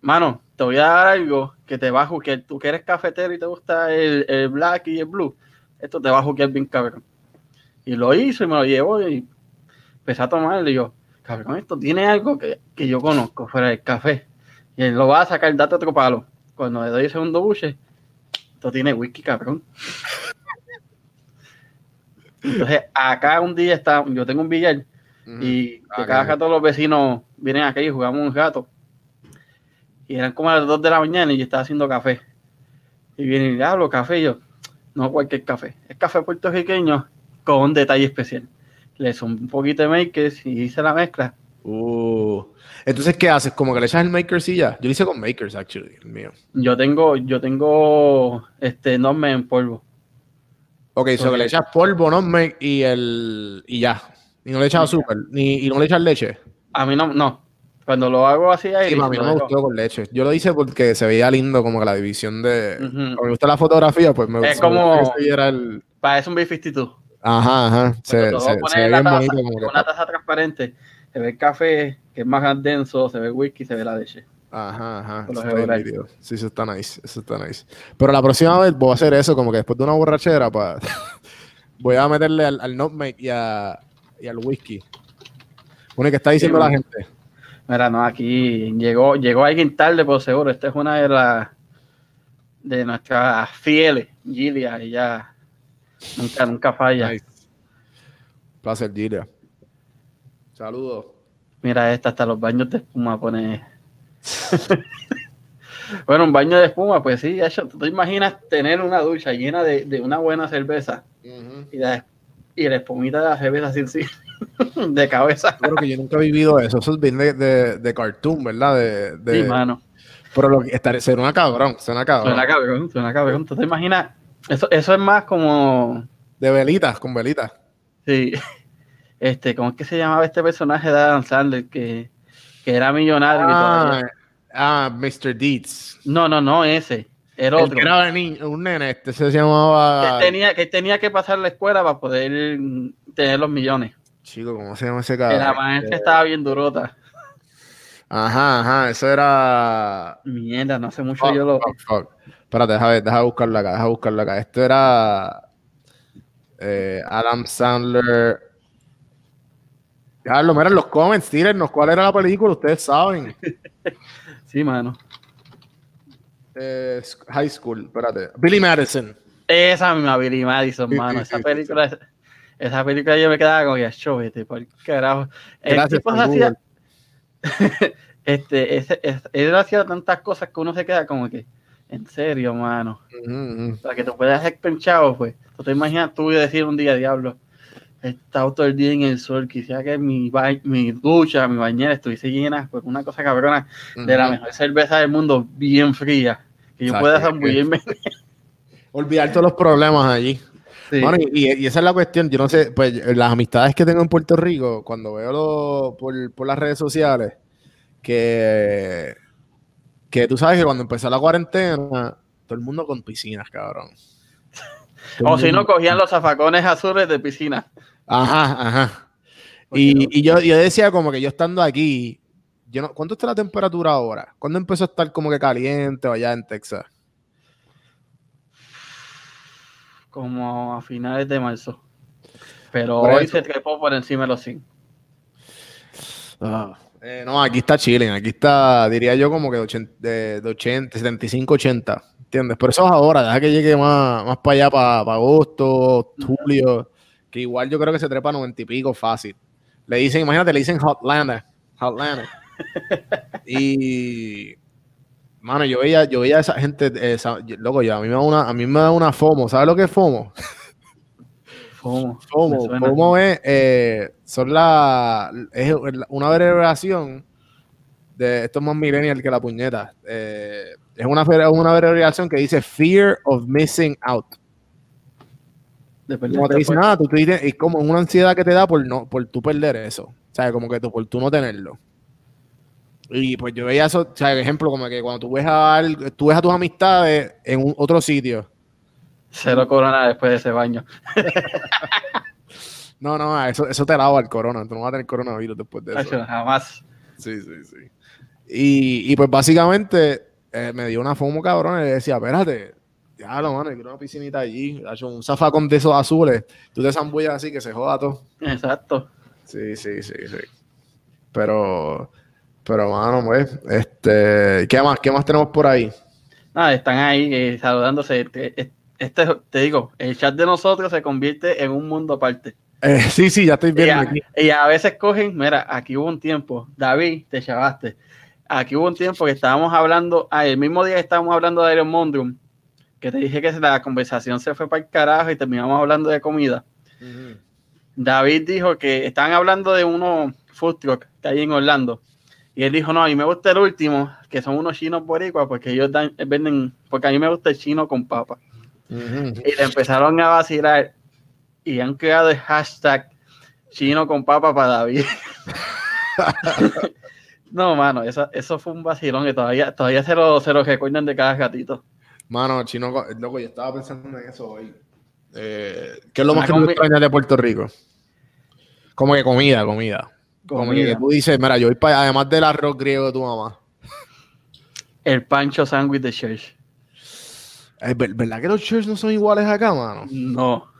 S1: mano, te voy a dar algo que te va a que tú que eres cafetero y te gusta el, black y el blue, esto te va a jugar bien cabrón. Y lo hizo y me lo llevo y empecé a tomar y yo, cabrón, esto tiene algo que, yo conozco fuera del café. Y él lo va a sacar, date otro palo. Cuando le doy el segundo buche, esto tiene whisky, cabrón. Entonces, acá un día está, yo tengo un billar y ah, cada rato los vecinos vienen aquí y jugamos un gato y eran como a las 2 de la mañana y yo estaba haciendo café. Y viene y hablo café. Y yo, no cualquier café. Es café puertorriqueño con un detalle especial. Le son un poquito de makers y hice la mezcla.
S2: Uh. Entonces, ¿qué haces? ¿Como que le echas el makers y ya? Yo lo hice con makers, actually, el mío.
S1: Yo tengo, yo tengo este me en polvo.
S2: Ok, so que le echas polvo, nutmeg y el y ya. Y no le echas azúcar, ni, y no le echas leche.
S1: A mí no, no. Cuando lo hago así ahí.
S2: Sí, a mí no me gustó con leche. Yo lo hice porque se veía lindo como que la división de. Me gusta la fotografía, pues me
S1: gusta. Es como. Era el... Parece un B52.
S2: Ajá, ajá. Se, se, se ve bien bonito. Como
S1: que... Una taza transparente. Se ve el café, que es más denso, se ve el whisky, se ve la leche.
S2: Ajá, ajá. Eso sí, eso está nice. Eso está nice. Pero la próxima vez voy a hacer eso, como que después de una borrachera, para. voy a meterle al, al nutmeg y, a, y al whisky. Bueno, ¿qué está diciendo la gente?
S1: Mira, no, aquí llegó, llegó alguien tarde, por seguro. Esta es una de las de nuestras fieles, Gilia, ella nunca, nunca falla.
S2: Placer, Gilia. Saludos.
S1: Mira, esta hasta los baños de espuma pone. bueno, un baño de espuma, pues sí, ¿tú te imaginas tener una ducha llena de, una buena cerveza y, la, y la espumita de la cerveza sin sí. de cabeza.
S2: Creo que yo nunca he vivido eso. Eso es bien de, de, cartoon, ¿verdad? De, de,
S1: sí, mano.
S2: Pero lo que estar, suena cabrón, suena cabrón.
S1: Suena cabrón, suena cabrón. ¿Tú te imaginas? Eso, eso es más como.
S2: De velitas, con velitas.
S1: Sí. este, ¿cómo es que se llamaba este personaje de Adam Sandler que, que era millonario?
S2: Ah, ah, Mr. Deeds.
S1: No, no, no, ese. Era otro.
S2: era un nene, este se llamaba.
S1: Que tenía, que tenía que pasar la escuela para poder tener los millones.
S2: Chico, ¿cómo se llama ese cabrón?
S1: La maestra estaba bien durota.
S2: Ajá, ajá, eso era.
S1: Mierda, no hace mucho yo lo.
S2: Espérate, deja, deja buscarlo acá, deja buscarlo acá. Esto era. Eh, Adam Sandler. Carlos, miren los comments, tírennos cuál era la película, ustedes saben.
S1: sí, mano.
S2: Eh, high School, espérate. Billy Madison.
S1: Esa misma Billy Madison, mano. esa película, esa película yo me quedaba como que chovete, por carajo. Gracias, hacía, este, él hacía tantas cosas que uno se queda como que, en serio, mano. Para que te puedas hacer penchado, pues. Tú te imaginas tú decir un día, diablo, he estado todo el día en el sol, quisiera que mi, mi ducha, mi bañera estuviese llena, pues una cosa cabrona, de la mejor cerveza del mundo, bien fría, que yo pueda zambullirme.
S2: Olvidar todos los problemas allí. y, esa es la cuestión, yo no sé, pues las amistades que tengo en Puerto Rico, cuando veo lo, por, por las redes sociales, que, que tú sabes que cuando empezó la cuarentena, todo el mundo con piscinas, cabrón.
S1: o si no, cogían los zafacones azules de piscina.
S2: Ajá, ajá. Y, yo, yo, decía como que yo estando aquí, yo no, ¿cuánto está la temperatura ahora? ¿Cuándo empezó a estar como que caliente allá en Texas?
S1: Como a finales de marzo. Pero hoy se trepó por encima de los 100.
S2: Ah, eh, no, aquí está Chile, aquí está, diría yo, como que de 80, de 80 75, 80. ¿Entiendes? Pero eso es ahora, deja que llegue más, más para allá, para, agosto, julio, que igual yo creo que se trepa 90 y pico fácil. Le dicen, imagínate, le dicen Hotlanda, Hotlanda. Y, mano, yo veía, yo veía a esa gente, loco, yo, a mí me da una, a mí me da una FOMO, ¿sabes lo que es FOMO?
S1: FOMO.
S2: FOMO, FOMO es, eh, son la, es una abreviación de esto es más millennial que la puñeta. Eh, es una, una abreviación que dice Fear of Missing Out. Como te dice nada, tú, dices, es como una ansiedad que te da por no, por tú perder eso. O sea, como que tú, por tú no tenerlo. Y pues yo veía eso, o sea, ejemplo, como que cuando tú ves a, tú ves a tus amistades en un, otro sitio.
S1: Cero corona después de ese baño.
S2: no, no, eso, eso te lava el corona. Tú no vas a tener coronavirus después de eso.
S1: Jamás.
S2: Sí, sí, sí. Y, y pues básicamente eh, me dio una fomo cabrón y le decía, espérate, ya lo mano, quiero una piscinita allí, hecho un zafacón de esos azules, tú te zambullas así que se joda todo.
S1: Exacto.
S2: Sí, sí, sí, sí. Pero, pero mano, pues, este, ¿qué más? ¿Qué más tenemos por ahí?
S1: Ah, están ahí eh, saludándose. Este, este, te digo, el chat de nosotros se convierte en un mundo aparte.
S2: Eh, sí, sí, ya estoy viendo
S1: y a, aquí. Y a veces cogen, mira, aquí hubo un tiempo, David, te chavaste aquí hubo un tiempo que estábamos hablando, ah, el mismo día que estábamos hablando de Iron Mondrum, que te dije que la conversación se fue para el carajo y terminamos hablando de comida. David dijo que estaban hablando de unos food truck que hay en Orlando. Y él dijo, no, a mí me gusta el último, que son unos chinos boricuas, porque ellos venden, porque a mí me gusta el chino con papa. Y le empezaron a vacilar y han creado el hashtag chino con papa para David. No, mano, eso, eso fue un vacilón que todavía, todavía se lo, se lo recuerdan de cada gatito.
S2: Mano, chino, loco, yo estaba pensando en eso hoy. Eh, ¿Qué es lo más que me extraña de Puerto Rico? Como que comida, comida. Como que tú dices, mira, yo voy para además del arroz griego de tu mamá.
S1: El pancho sándwich de Church.
S2: ¿Es verdad que los Church no son iguales acá, mano?
S1: No.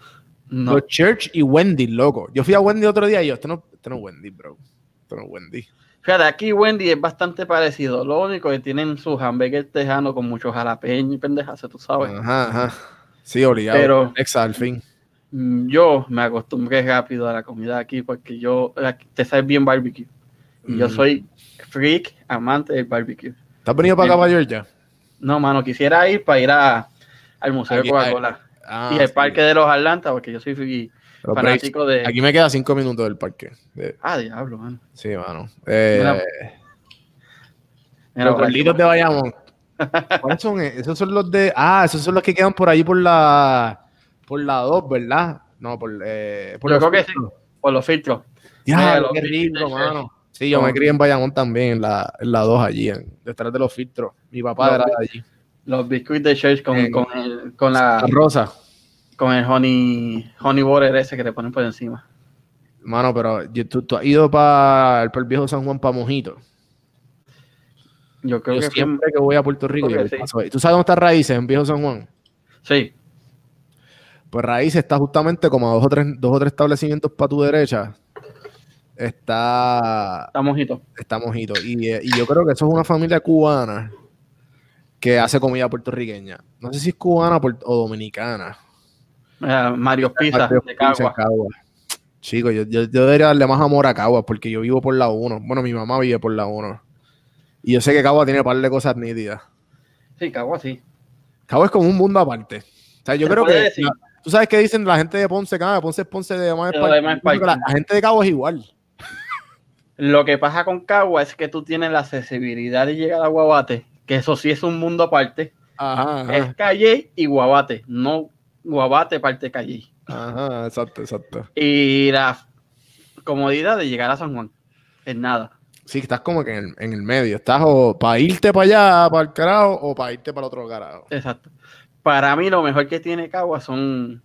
S1: no.
S2: Los Church y Wendy, loco. Yo fui a Wendy otro día y yo, esto no, esto no es Wendy, bro. Esto no es Wendy.
S1: Fíjate, aquí Wendy es bastante parecido. Lo único que tienen sus hamburgues tejanos con muchos jalapeños y pendejas, tú sabes.
S2: Ajá, ajá. Sí, obligado. Pero Exa, al fin.
S1: Mm, yo me acostumbré rápido a la comida aquí porque yo te sabes bien barbecue. Y yo soy freak, amante del barbecue.
S2: ¿Te has venido para acá, para Georgia?
S1: No, mano, quisiera ir para ir a, al Museo de Coca-Cola. Ah, y el Parque de los Atlantas, porque yo soy fanático de.
S2: Aquí me queda cinco minutos del parque.
S1: Ah, diablo, mano.
S2: Sí, mano. Eh, los Carlitos de Bayamón. ¿Cuáles son? Esos son los de. Ah, esos son los que quedan por ahí por la. Por la 2, ¿verdad? No, por. Eh, por
S1: Yo creo que sí. por los filtros.
S2: Ya, qué rico, mano. Sí, yo me crié en Bayamón también, en la, en la 2 allí, detrás de los filtros. Mi papá era de allí.
S1: Los biscuits de church con, con, el, con la,
S2: rosa.
S1: Con el honey, honey butter ese que te ponen por encima.
S2: Mano, pero ¿tú, has ido para el, viejo San Juan para Mojito?
S1: Yo creo que
S2: siempre que voy a Puerto Rico, yo ¿tú sabes dónde está Raíces, en Viejo San Juan?
S1: Sí.
S2: Pues Raíces está justamente como a dos o tres, dos o tres establecimientos para tu derecha. Está.
S1: Está mojito.
S2: Está mojito. Y, y, yo creo que eso es una familia cubana que hace comida puertorriqueña. No sé si es cubana o dominicana.
S1: Eh, Mario Pizza de Cagua.
S2: Chico, yo, yo, debería darle más amor a Cagua porque yo vivo por la 1. Bueno, mi mamá vive por la 1. Y yo sé que Cagua tiene un par de cosas nítidas.
S1: Sí, Cagua sí.
S2: Cagua es como un mundo aparte. O sea, yo creo que. Tú sabes que dicen la gente de Ponce, cada Ponce es Ponce de más La, gente de Cagua es igual.
S1: Lo que pasa con Cagua es que tú tienes la accesibilidad de llegar a Guabate, que eso sí es un mundo aparte. Ajá, Es calle y Guabate, no Guabate parte calle.
S2: Ajá, exacto, exacto.
S1: Y la comodidad de llegar a San Juan, es nada.
S2: Sí, estás como que en el, medio. Estás o para irte para allá, para el carajo, o para irte para el otro carajo.
S1: Exacto. Para mí, lo mejor que tiene Cagua son,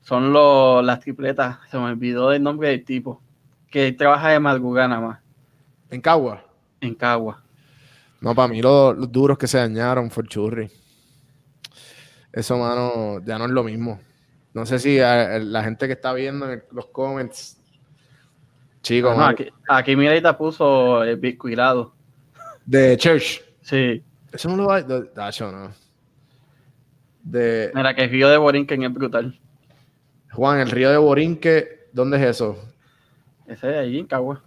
S1: son los, las tripletas. Se me olvidó del nombre del tipo. Que trabaja de madrugada nada más.
S2: ¿En Cagua?
S1: En Cagua.
S2: No, para mí los, duros que se dañaron fue el churri. Eso, mano, ya no es lo mismo. No sé si la gente que está viendo en los comments
S1: Chico, aquí, aquí Mirita puso el biscuitado.
S2: De Church.
S1: Sí.
S2: Eso no lo va a. no.
S1: De... Mira, que el río de Borinquen es brutal.
S2: Juan, el río de Borinque, ¿dónde es eso?
S1: Ese de allí, en Cagua.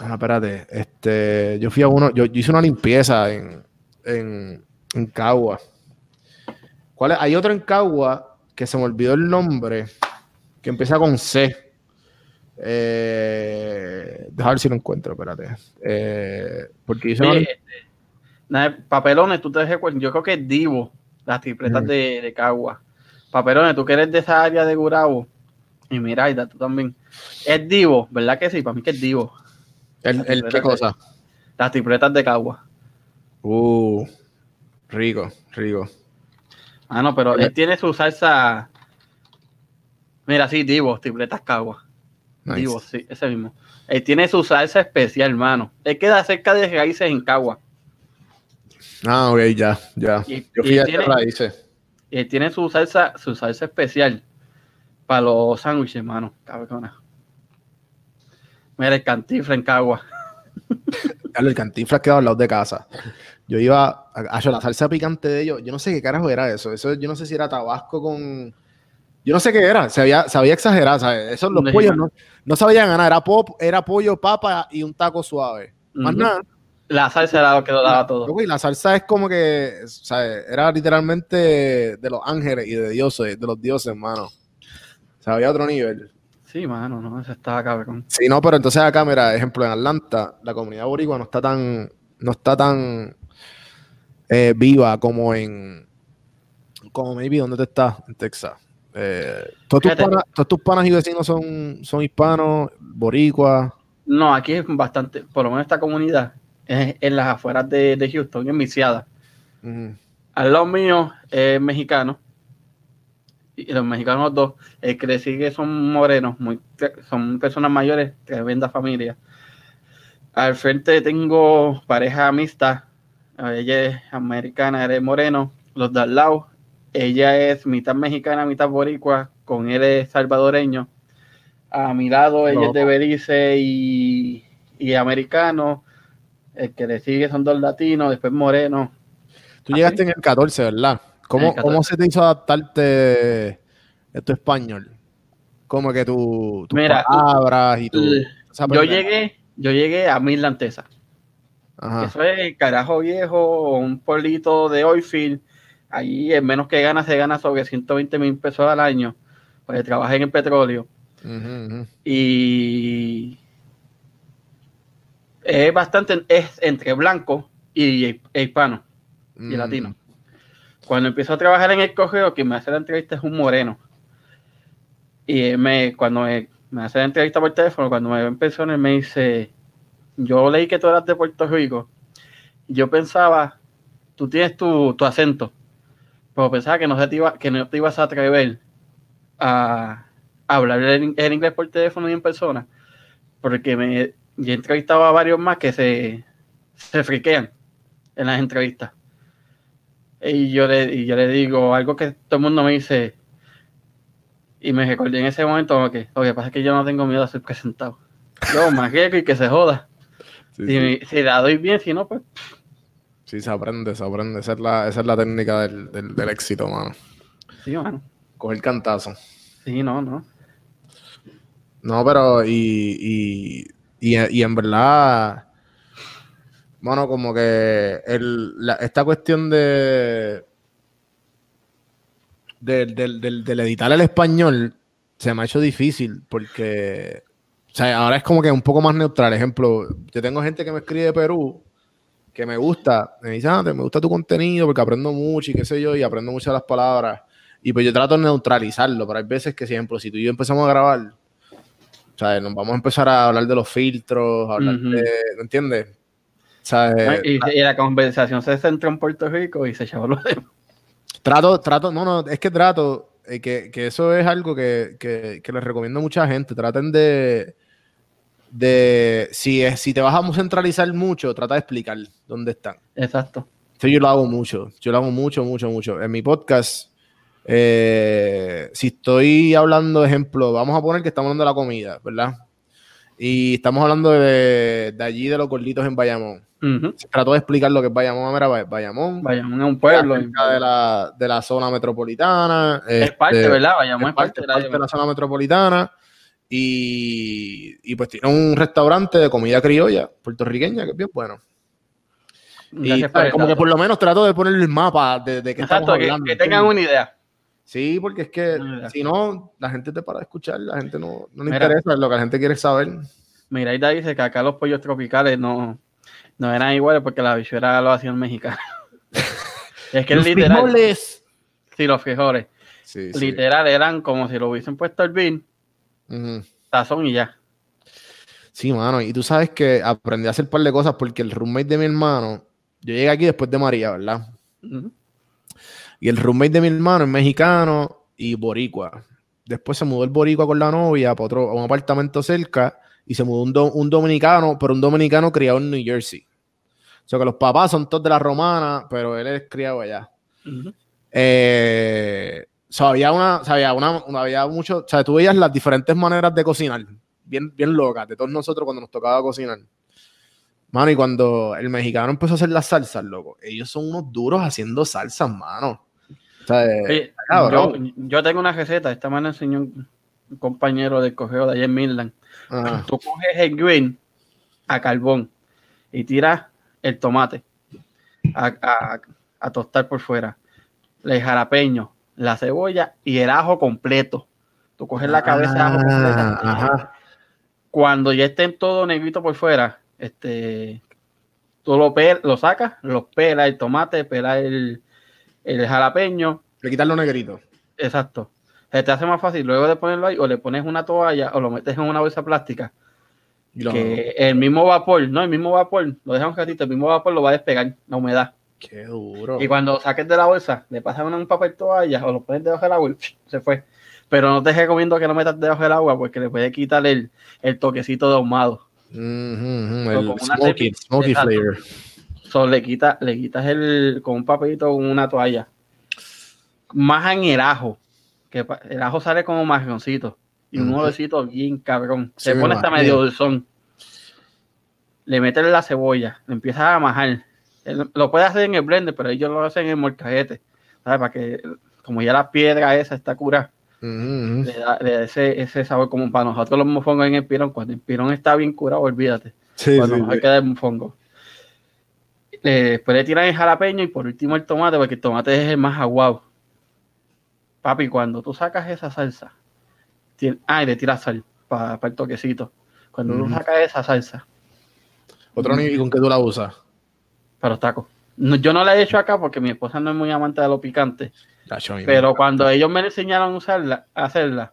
S2: Ah, espérate. Este, yo fui a uno, yo, hice una limpieza en, en, en Cagua. ¿Cuál es? Hay otro en Cagua que se me olvidó el nombre, que empieza con C. Eh, dejar ver si lo encuentro, espérate. Eh, porque hizo
S1: papelones, tú te dejes Yo creo que es Divo, las tripletas de, de, Cagua. Papelones, tú que eres de esa área de Gurabo. Y mira, tú también. Es Divo, ¿verdad que sí? Para mí que es Divo.
S2: ¿El, qué cosa?
S1: las tripletas de Cagua.
S2: Uh, rico, rico.
S1: Ah, no, pero él tiene su salsa. Mira, sí, Divo, tripletas Cagua. Divo, sí, ese mismo. Él tiene su salsa especial, hermano. Él queda cerca de raíces en Cagua.
S2: Ah, ok, ya, ya.
S1: Y, Yo fui a tiene, raíces. Él tiene su salsa, su salsa especial para los sándwiches, hermano. Cabrona. Mira, el cantifla en Cagua.
S2: el cantifla quedado al lado de casa. Yo iba a, a, la salsa picante de ellos. Yo no sé qué carajo era eso. Eso yo no sé si era tabasco con yo no sé qué era, se había, se había exagerado, ¿sabes? Esos los pollos no, no sabían ganar, era, pop, era pollo, papa y un taco suave. Más nada.
S1: La salsa era lo que lo daba todo.
S2: la salsa es como que. Era literalmente de los ángeles y de dioses, de los dioses, hermano. O sea, había otro nivel.
S1: Sí, mano, no, eso estaba cabrón.
S2: Sí, no, pero entonces acá, mira, ejemplo, en Atlanta, la comunidad boricua no está tan, no está tan eh, viva como en, como maybe, ¿dónde te estás? En Texas. Eh, ¿todos, tus panas, y vecinos son, son hispanos, boricuas?
S1: No, aquí es bastante, por lo menos esta comunidad, en las afueras de, Houston, en Viciada. Al lado mío es mexicano, y los mexicanos dos, el que le sigue son morenos, muy, son personas mayores, tremenda familia. Al frente tengo pareja mixta, ella es americana, eres moreno, los de al lado ella es mitad mexicana, mitad boricua, con él es salvadoreño. A mi lado ella es de Belice y, americano. El que le sigue son dos latinos, después moreno.
S2: Tú llegaste en el 14, ¿verdad? ¿Cómo, se te hizo adaptarte de tu español? Como que tu, tus palabras y tu...
S1: yo llegué, yo llegué a Midlantesa. Eso es carajo viejo, un pueblito de Oilfield Allí, en menos que gana, se gana sobre 120 mil pesos al año. Pues trabajé en el petróleo. Y es bastante, es entre blanco y hispano y mm. latino. Cuando empiezo a trabajar en el cogeo, quien me hace la entrevista es un moreno. Y me, cuando me, me hace la entrevista por teléfono, cuando me ve en persona, me dice, yo leí que tú eras de Puerto Rico. Yo pensaba, tú tienes tu, acento, pero pensaba que no, te iba, que no te ibas a atrever a, hablar en, inglés por teléfono y en persona, porque me, yo he entrevistado a varios más que se, se friquean en las entrevistas. Y yo, le, y yo le digo algo que todo el mundo me dice, y me recordé en ese momento que lo que pasa es que yo no tengo miedo a ser presentado. Yo más y que se joda. si, la doy bien, si no, pues.
S2: Sí, se aprende, se aprende. Esa es la, esa es la técnica del, del, éxito, mano.
S1: Sí, mano.
S2: Coger cantazo.
S1: Sí, no, no.
S2: No, pero y, y, y, en verdad, bueno, como que esta cuestión de del, editar el español se me ha hecho difícil porque, ahora es como que un poco más neutral. Ejemplo, yo tengo gente que me escribe de Perú que me gusta, me dice, ah, me gusta tu contenido porque aprendo mucho y qué sé yo, y aprendo muchas las palabras. Y pues yo trato de neutralizarlo, pero hay veces que, por ejemplo, si tú y yo empezamos a grabar, o sea, nos vamos a empezar a hablar de los filtros, a hablar de, ¿me entiendes?
S1: y, y, la conversación se centró en Puerto Rico y se echó lo demás.
S2: Trato, trato, no, no, es que trato, eh, que, eso es algo que, les recomiendo a mucha gente. Traten de, de si, es, si te vas a centralizar mucho, trata de explicar dónde están.
S1: Exacto.
S2: Yo lo hago mucho, yo lo hago mucho, mucho, mucho. En mi podcast, eh, si estoy hablando, ejemplo, vamos a poner que estamos hablando de la comida, ¿verdad? Y estamos hablando de, de allí, de los gorditos en Bayamón. Trató de explicar lo que es Bayamón. Era Bayamón.
S1: Bayamón es un pueblo.
S2: De la, de la zona metropolitana.
S1: Es parte, este, ¿verdad? Bayamón es,
S2: parte, de, la, zona metropolitana. Y, y, pues tiene un restaurante de comida criolla puertorriqueña que es bien bueno. y como que por lo menos trato de poner el mapa de, de que estamos hablando.
S1: Que, tengan una idea.
S2: Sí, porque es que si no, la gente te para de escuchar, la gente no, no le interesa lo que la gente quiere saber.
S1: Mira, ahí dice que acá los pollos tropicales no, no eran iguales porque la bichuela lo hacían mexicano. es que los literal. Frijoles. Sí, los frijoles. literal eran como si lo hubiesen puesto el bin, tazón y ya.
S2: Sí, mano. Y tú sabes que aprendí a hacer un par de cosas porque el roommate de mi hermano, yo llegué aquí después de María, ¿verdad? Y el roommate de mi hermano es mexicano y boricua. Después se mudó el boricua con la novia para otro, a un apartamento cerca y se mudó un, dominicano, pero un dominicano criado en New Jersey. O sea que los papás son todos de la romana, pero él es criado allá. Eh, había una, había una, había mucho, o sea, tú veías las diferentes maneras de cocinar, bien, bien locas, de todos nosotros cuando nos tocaba cocinar. Mano, y cuando el mexicano empezó a hacer las salsas, loco, ellos son unos duros haciendo salsas, mano. O sea,
S1: yo, tengo una receta, esta me enseñó un compañero de cogeo de allá en Midland. Tú coges el green a carbón y tiras el tomate a, tostar por fuera, el jalapeño, la cebolla y el ajo completo. Tú coges la cabeza de ajo completa. Cuando ya estén todo negrito por fuera, este, tú lo, lo sacas, lo pelas el tomate, pelas el, el jalapeño.
S2: Le quitas lo negrito.
S1: Exacto se te hace más fácil luego de ponerlo ahí o le pones una toalla o lo metes en una bolsa plástica que el mismo vapor, no, el mismo vapor, lo dejas un ratito, el mismo vapor lo va a despegar, la humedad.
S2: Qué duro.
S1: Y cuando saques de la bolsa, le pasas un papel toalla o lo pones debajo del agua y se fue. Pero no te recomiendo que lo metas debajo del agua porque le puede quitar el, el toquecito de ahumado.
S2: el smoky, smoky flavor.
S1: So, le, quita, le quitas el, con un papelito o una toalla. En el ajo que el ajo sale como marroncito y un olorcito bien cabrón. Se pone hasta medio dulzón. Le meten la cebolla, le empiezas a majar. Lo puede hacer en el blender, pero ellos lo hacen en el molcajete. ¿sabes? Para que, como ya la piedra esa está cura, le, da, ese, ese, sabor como para nosotros los mofongos en el pirón. Cuando el pirón está bien curado, olvídate. cuando nos queda el mofongo. Después le tiran el jalapeño y por último el tomate, porque el tomate es el más aguado Papi, cuando tú sacas esa salsa, ay, le tiras sal para el toquecito. Cuando tú sacas esa salsa.
S2: ¿Otro nivel con qué tú la usas?
S1: Para los tacos. yo no la he hecho acá porque mi esposa no es muy amante de lo picante. Pero cuando ellos me enseñaron a usarla, a hacerla,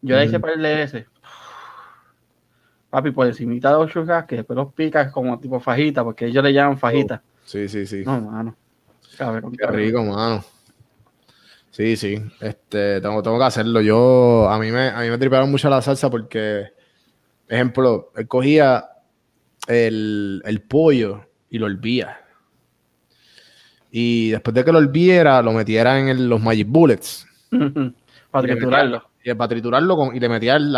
S1: yo la hice para el DS. Papi, por encima de los churras, que después los picas como tipo fajita, porque ellos le llaman fajita.
S2: Sí, sí, sí.
S1: No, mano.
S2: Qué rico, mano. Sí, sí. Este, tengo, tengo que hacerlo. Yo, a mí me, a mí me tripearon mucho la salsa porque, ejemplo, él cogía el, el pollo y lo olvía. Y después de que lo olviera, lo metiera en los Magic Bullets.
S1: para triturarlo.
S2: Y para triturarlo con, y le metía el,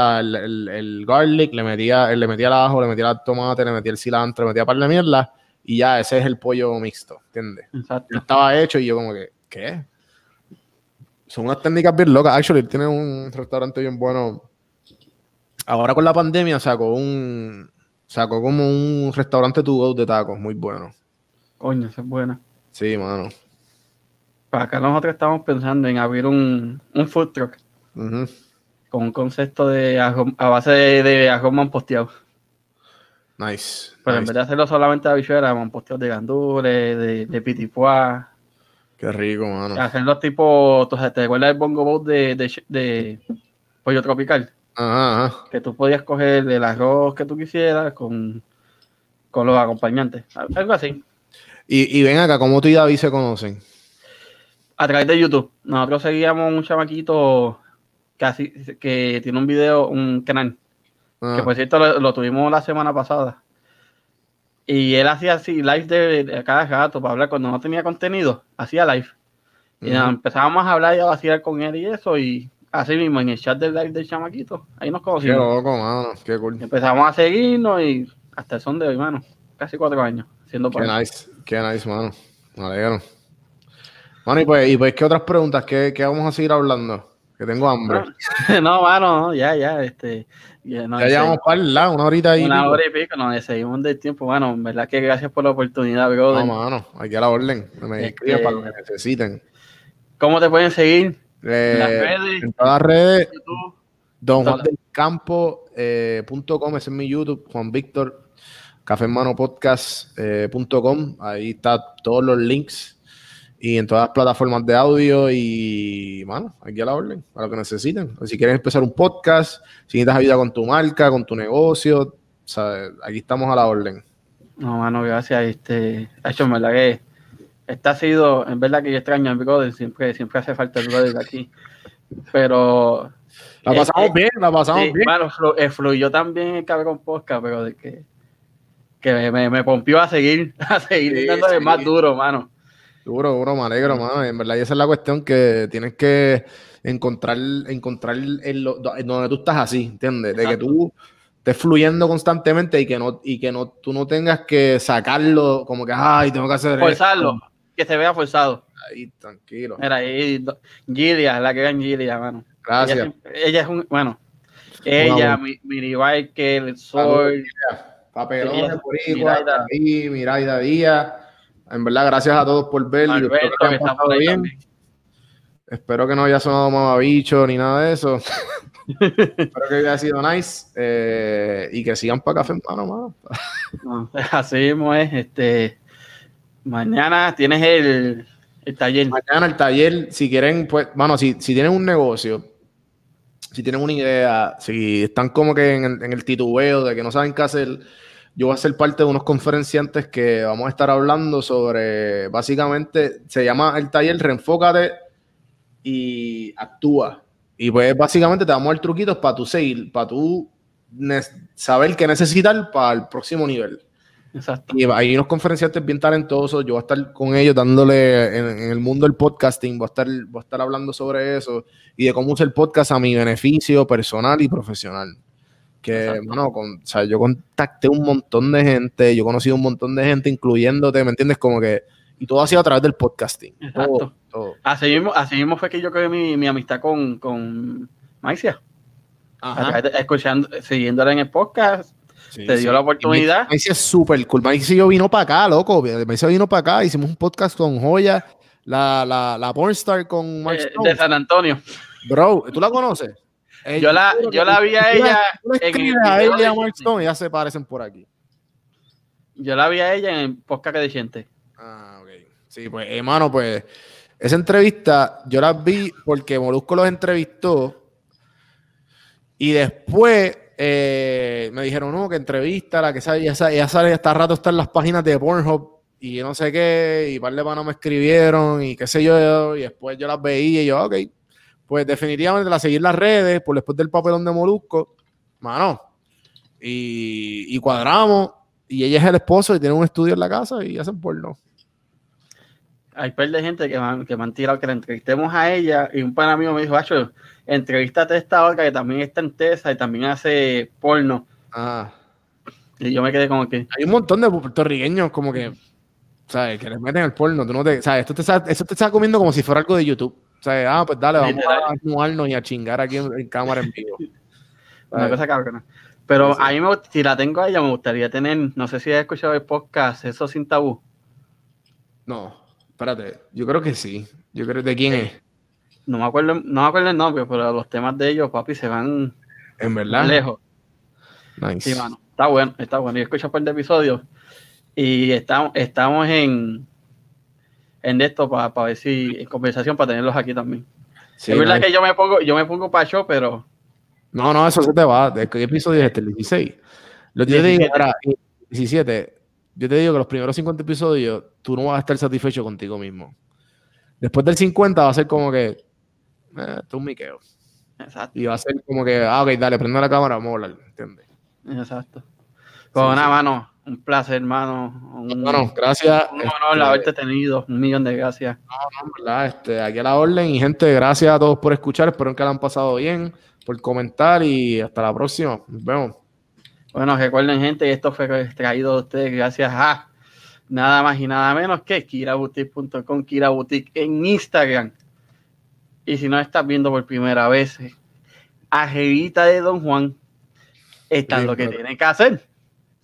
S2: el, garlic, le metía, le metía el ajo, le metía el tomate, le metía el cilantro, le metía par de mierda. Y ya, ese es el pollo mixto, ¿entiendes?
S1: Exacto.
S2: Estaba hecho y yo como que, ¿qué? Son unas técnicas bien locas. Actually, tiene un restaurante bien bueno. Ahora con la pandemia sacó un, sacó como un restaurante to go de tacos muy bueno.
S1: Coño, esa es buena.
S2: Sí, mano.
S1: Para acá nosotros estamos pensando en abrir un, un food truck. Con un concepto de a base de, de arroz manposteado.
S2: Nice.
S1: Pero en vez de hacerlo solamente de habichuelas, manposteados de gandules, de, de pitipuá.
S2: Qué rico, mano.
S1: Hacerlo tipo, ¿te acuerdas del bongo boat de, de, de pollo tropical? Que tú podías coger el arroz que tú quisieras con, con los acompañantes. Algo así.
S2: Y, ven acá, ¿cómo tú y David se conocen?
S1: A través de YouTube. Nosotros seguíamos un chamaquito que, que tiene un video, un canal. Ah. Que por cierto lo, tuvimos la semana pasada. Y él hacía así live de, cada rato para hablar cuando no tenía contenido. Hacía live. Y empezábamos a hablar y a vacilar con él y eso. Y así mismo, en el chat del live del chamaquito, ahí nos conocimos.
S2: Qué loco, mano, qué cool.
S1: Empezamos a seguirnos y hasta el son de hoy, mano, casi cuatro años, siendo
S2: Qué nice, qué nice, mano, me alegro. Mano, y pues, y pues ¿qué otras preguntas? ¿Qué, ¿Qué, vamos a seguir hablando? Que tengo hambre.
S1: No, mano, ya, ya, este...
S2: Ya, llevamos para el lado, una horita ahí.
S1: Una hora y pico, nos seguimos del tiempo, mano, en verdad que gracias por la oportunidad, bro.
S2: No, mano, aquí a la orden, me este, para lo que necesiten.
S1: ¿Cómo te pueden seguir?
S2: Eh, en todas las redes, Don Juan del Campo, eh, ese es mi YouTube, Juan Víctor, cafemanopodcast.com, eh, ahí está todos los links y en todas las plataformas de audio y, bueno, aquí a la orden, para lo que necesiten. Si quieren empezar un podcast, si necesitas ayuda con tu marca, con tu negocio, aquí estamos a la orden.
S1: No, mano, gracias. Este, hecho, en verdad que esta ha sido, en verdad que yo extraño a brother, siempre, siempre hace falta el brother aquí. Pero.
S2: La pasamos eh, bien, la pasamos bien.
S1: Bueno, eh, fluyó también el cabrón podcast, pero de que, que me, me, pompió a seguir, a seguir dándole más duro, mano.
S2: Duro, duro, me alegro, mano. En verdad, y esa es la cuestión que tienes que encontrar, encontrar en, donde tú estás así, ¿entiendes? De que tú estés fluyendo constantemente y que no, y que no, tú no tengas que sacarlo como que, ay, tengo que hacer
S1: Forzarlo que se vea forzado.
S2: Ahí, tranquilo.
S1: Mira, ahí, Gilia, la que era Gilia, mano.
S2: Gracias.
S1: Ella, es un, bueno, ella, mi, el Sol.
S2: Papelones por ahí, Miraida Díaz. En verdad, gracias a todos por ver. Alberto, que está por bien. Espero que no haya sonado mamabicho ni nada de eso. Espero que haya sido nice. Eh, y que sigan para café, mano,
S1: mano. así mismo es. Este, Mañana tienes el, taller.
S2: Mañana el taller, si quieren, pues, bueno, si, si tienen un negocio, si tienen una idea, si están como que en el, en el titubeo de que no saben qué hacer, yo voy a ser parte de unos conferenciantes que vamos a estar hablando sobre, básicamente, se llama el taller Reenfócate y Actúa. Y pues básicamente te vamos a dar truquitos para tu seguir, para tú saber qué necesitar para el próximo nivel.
S1: Exacto.
S2: Y hay unos conferenciantes bien talentosos. Yo voy a estar con ellos dándole en, el mundo del podcasting. Voy a, estar, voy a estar hablando sobre eso y de cómo usar el podcast a mi beneficio personal y profesional. Que, bueno, con, o sea, yo contacté un montón de gente, yo he conocido un montón de gente, incluyéndote, ¿me entiendes? Como que, y todo ha sido a través del podcasting.
S1: Exacto. Así, mismo, así mismo fue que yo creé mi, mi amistad con, con Maicia. Escuchando, siguiéndola en el podcast, te dio la oportunidad.
S2: Macy es súper cool. Macy vino para acá, loco. Macy vino para acá. Hicimos un podcast con Joya, la, la, la pornstar con
S1: Mark eh, De San Antonio.
S2: Bro, ¿tú la conoces?
S1: Yo, la, yo la vi a ella.
S2: en el a ella y a Mark Stone, ya se parecen por aquí.
S1: Yo la vi a ella en el podcast de gente.
S2: Ah, ok. Sí, pues, hermano, pues, esa entrevista yo la vi porque Molusco los entrevistó y después eh, me dijeron, no, que entrevista, la que sabe, ya, sale, ya sale, hasta rato está en las páginas de Pornhub y no sé qué, y par de panos me escribieron y qué sé yo, y después yo las veía y yo, ok, pues definitivamente la seguir las redes, por después del papelón de Molusco, mano, y, y cuadramos, y ella es el esposo y tiene un estudio en la casa y hacen porno
S1: hay par de gente que me, que me han tirado que la entrevistemos a ella y un pan amigo me dijo, Hacho, entrevístate a esta otra que también está en TESA y también hace porno. Ah. Y yo me quedé como que...
S2: Hay un montón de puertorriqueños como que, ¿sabes? Que les meten el porno. Tú no te, ¿sabes? Esto te, está, te está comiendo como si fuera algo de YouTube. ¿Sabes? Ah, pues dale, vamos a mudarnos y a chingar aquí en, cámara en vivo.
S1: Una cosa cabrona. Pero a mí, me, si la tengo a ella, me gustaría tener, no sé si has escuchado el podcast, Eso Sin Tabú.
S2: No. Espérate, yo creo que sí. Yo creo de quién es.
S1: No me acuerdo, no me acuerdo el nombre, pero los temas de ellos, papi, se van
S2: en verdad
S1: lejos. Nice. Sí, mano. Está bueno, está bueno. Yo escucho un par de episodios y estamos, estamos en en esto para ver si en conversación para tenerlos aquí también. es verdad que yo me pongo, yo me pongo para show, pero.
S2: No, no, eso se te va. ¿De qué episodio es este? El 16. Lo que yo te digo era 17 yo te digo que los primeros 50 episodios tú no vas a estar satisfecho contigo mismo. Después del 50 va a ser como que, eh, tú un miqueo. Exacto. Y va a ser como que, ah, ok, dale, prende la cámara, vamos a hablar, ¿entiendes?
S1: Exacto. Con una mano, un placer, hermano.
S2: Un, bueno, gracias.
S1: Un honor este, haberte tenido, un millón de gracias.
S2: No, no, verdad, este, aquí a la orden y gente, gracias a todos por escuchar, espero que la han pasado bien, por comentar y hasta la próxima. Nos vemos.
S1: Bueno, recuerden, gente, esto fue traído de ustedes gracias a nada más y nada menos que kiraboutique.com, kiraboutique en Instagram. Y si no estás viendo por primera vez, Ajevita de Don Juan, está lo que tienen que hacer.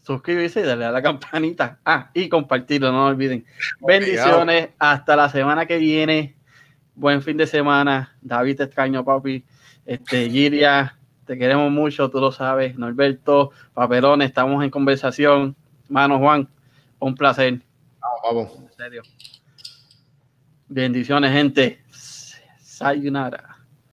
S1: Suscribirse y darle a la campanita. Ah, y compartirlo, no olviden. Bendiciones. Hasta la semana que viene. Buen fin de semana. David te extraño, papi. Este, Giria, te queremos mucho, tú lo sabes. Norberto, Papelón, estamos en conversación. Mano Juan, un placer.
S2: Vamos,
S1: En serio. Bendiciones, gente. Sayonara.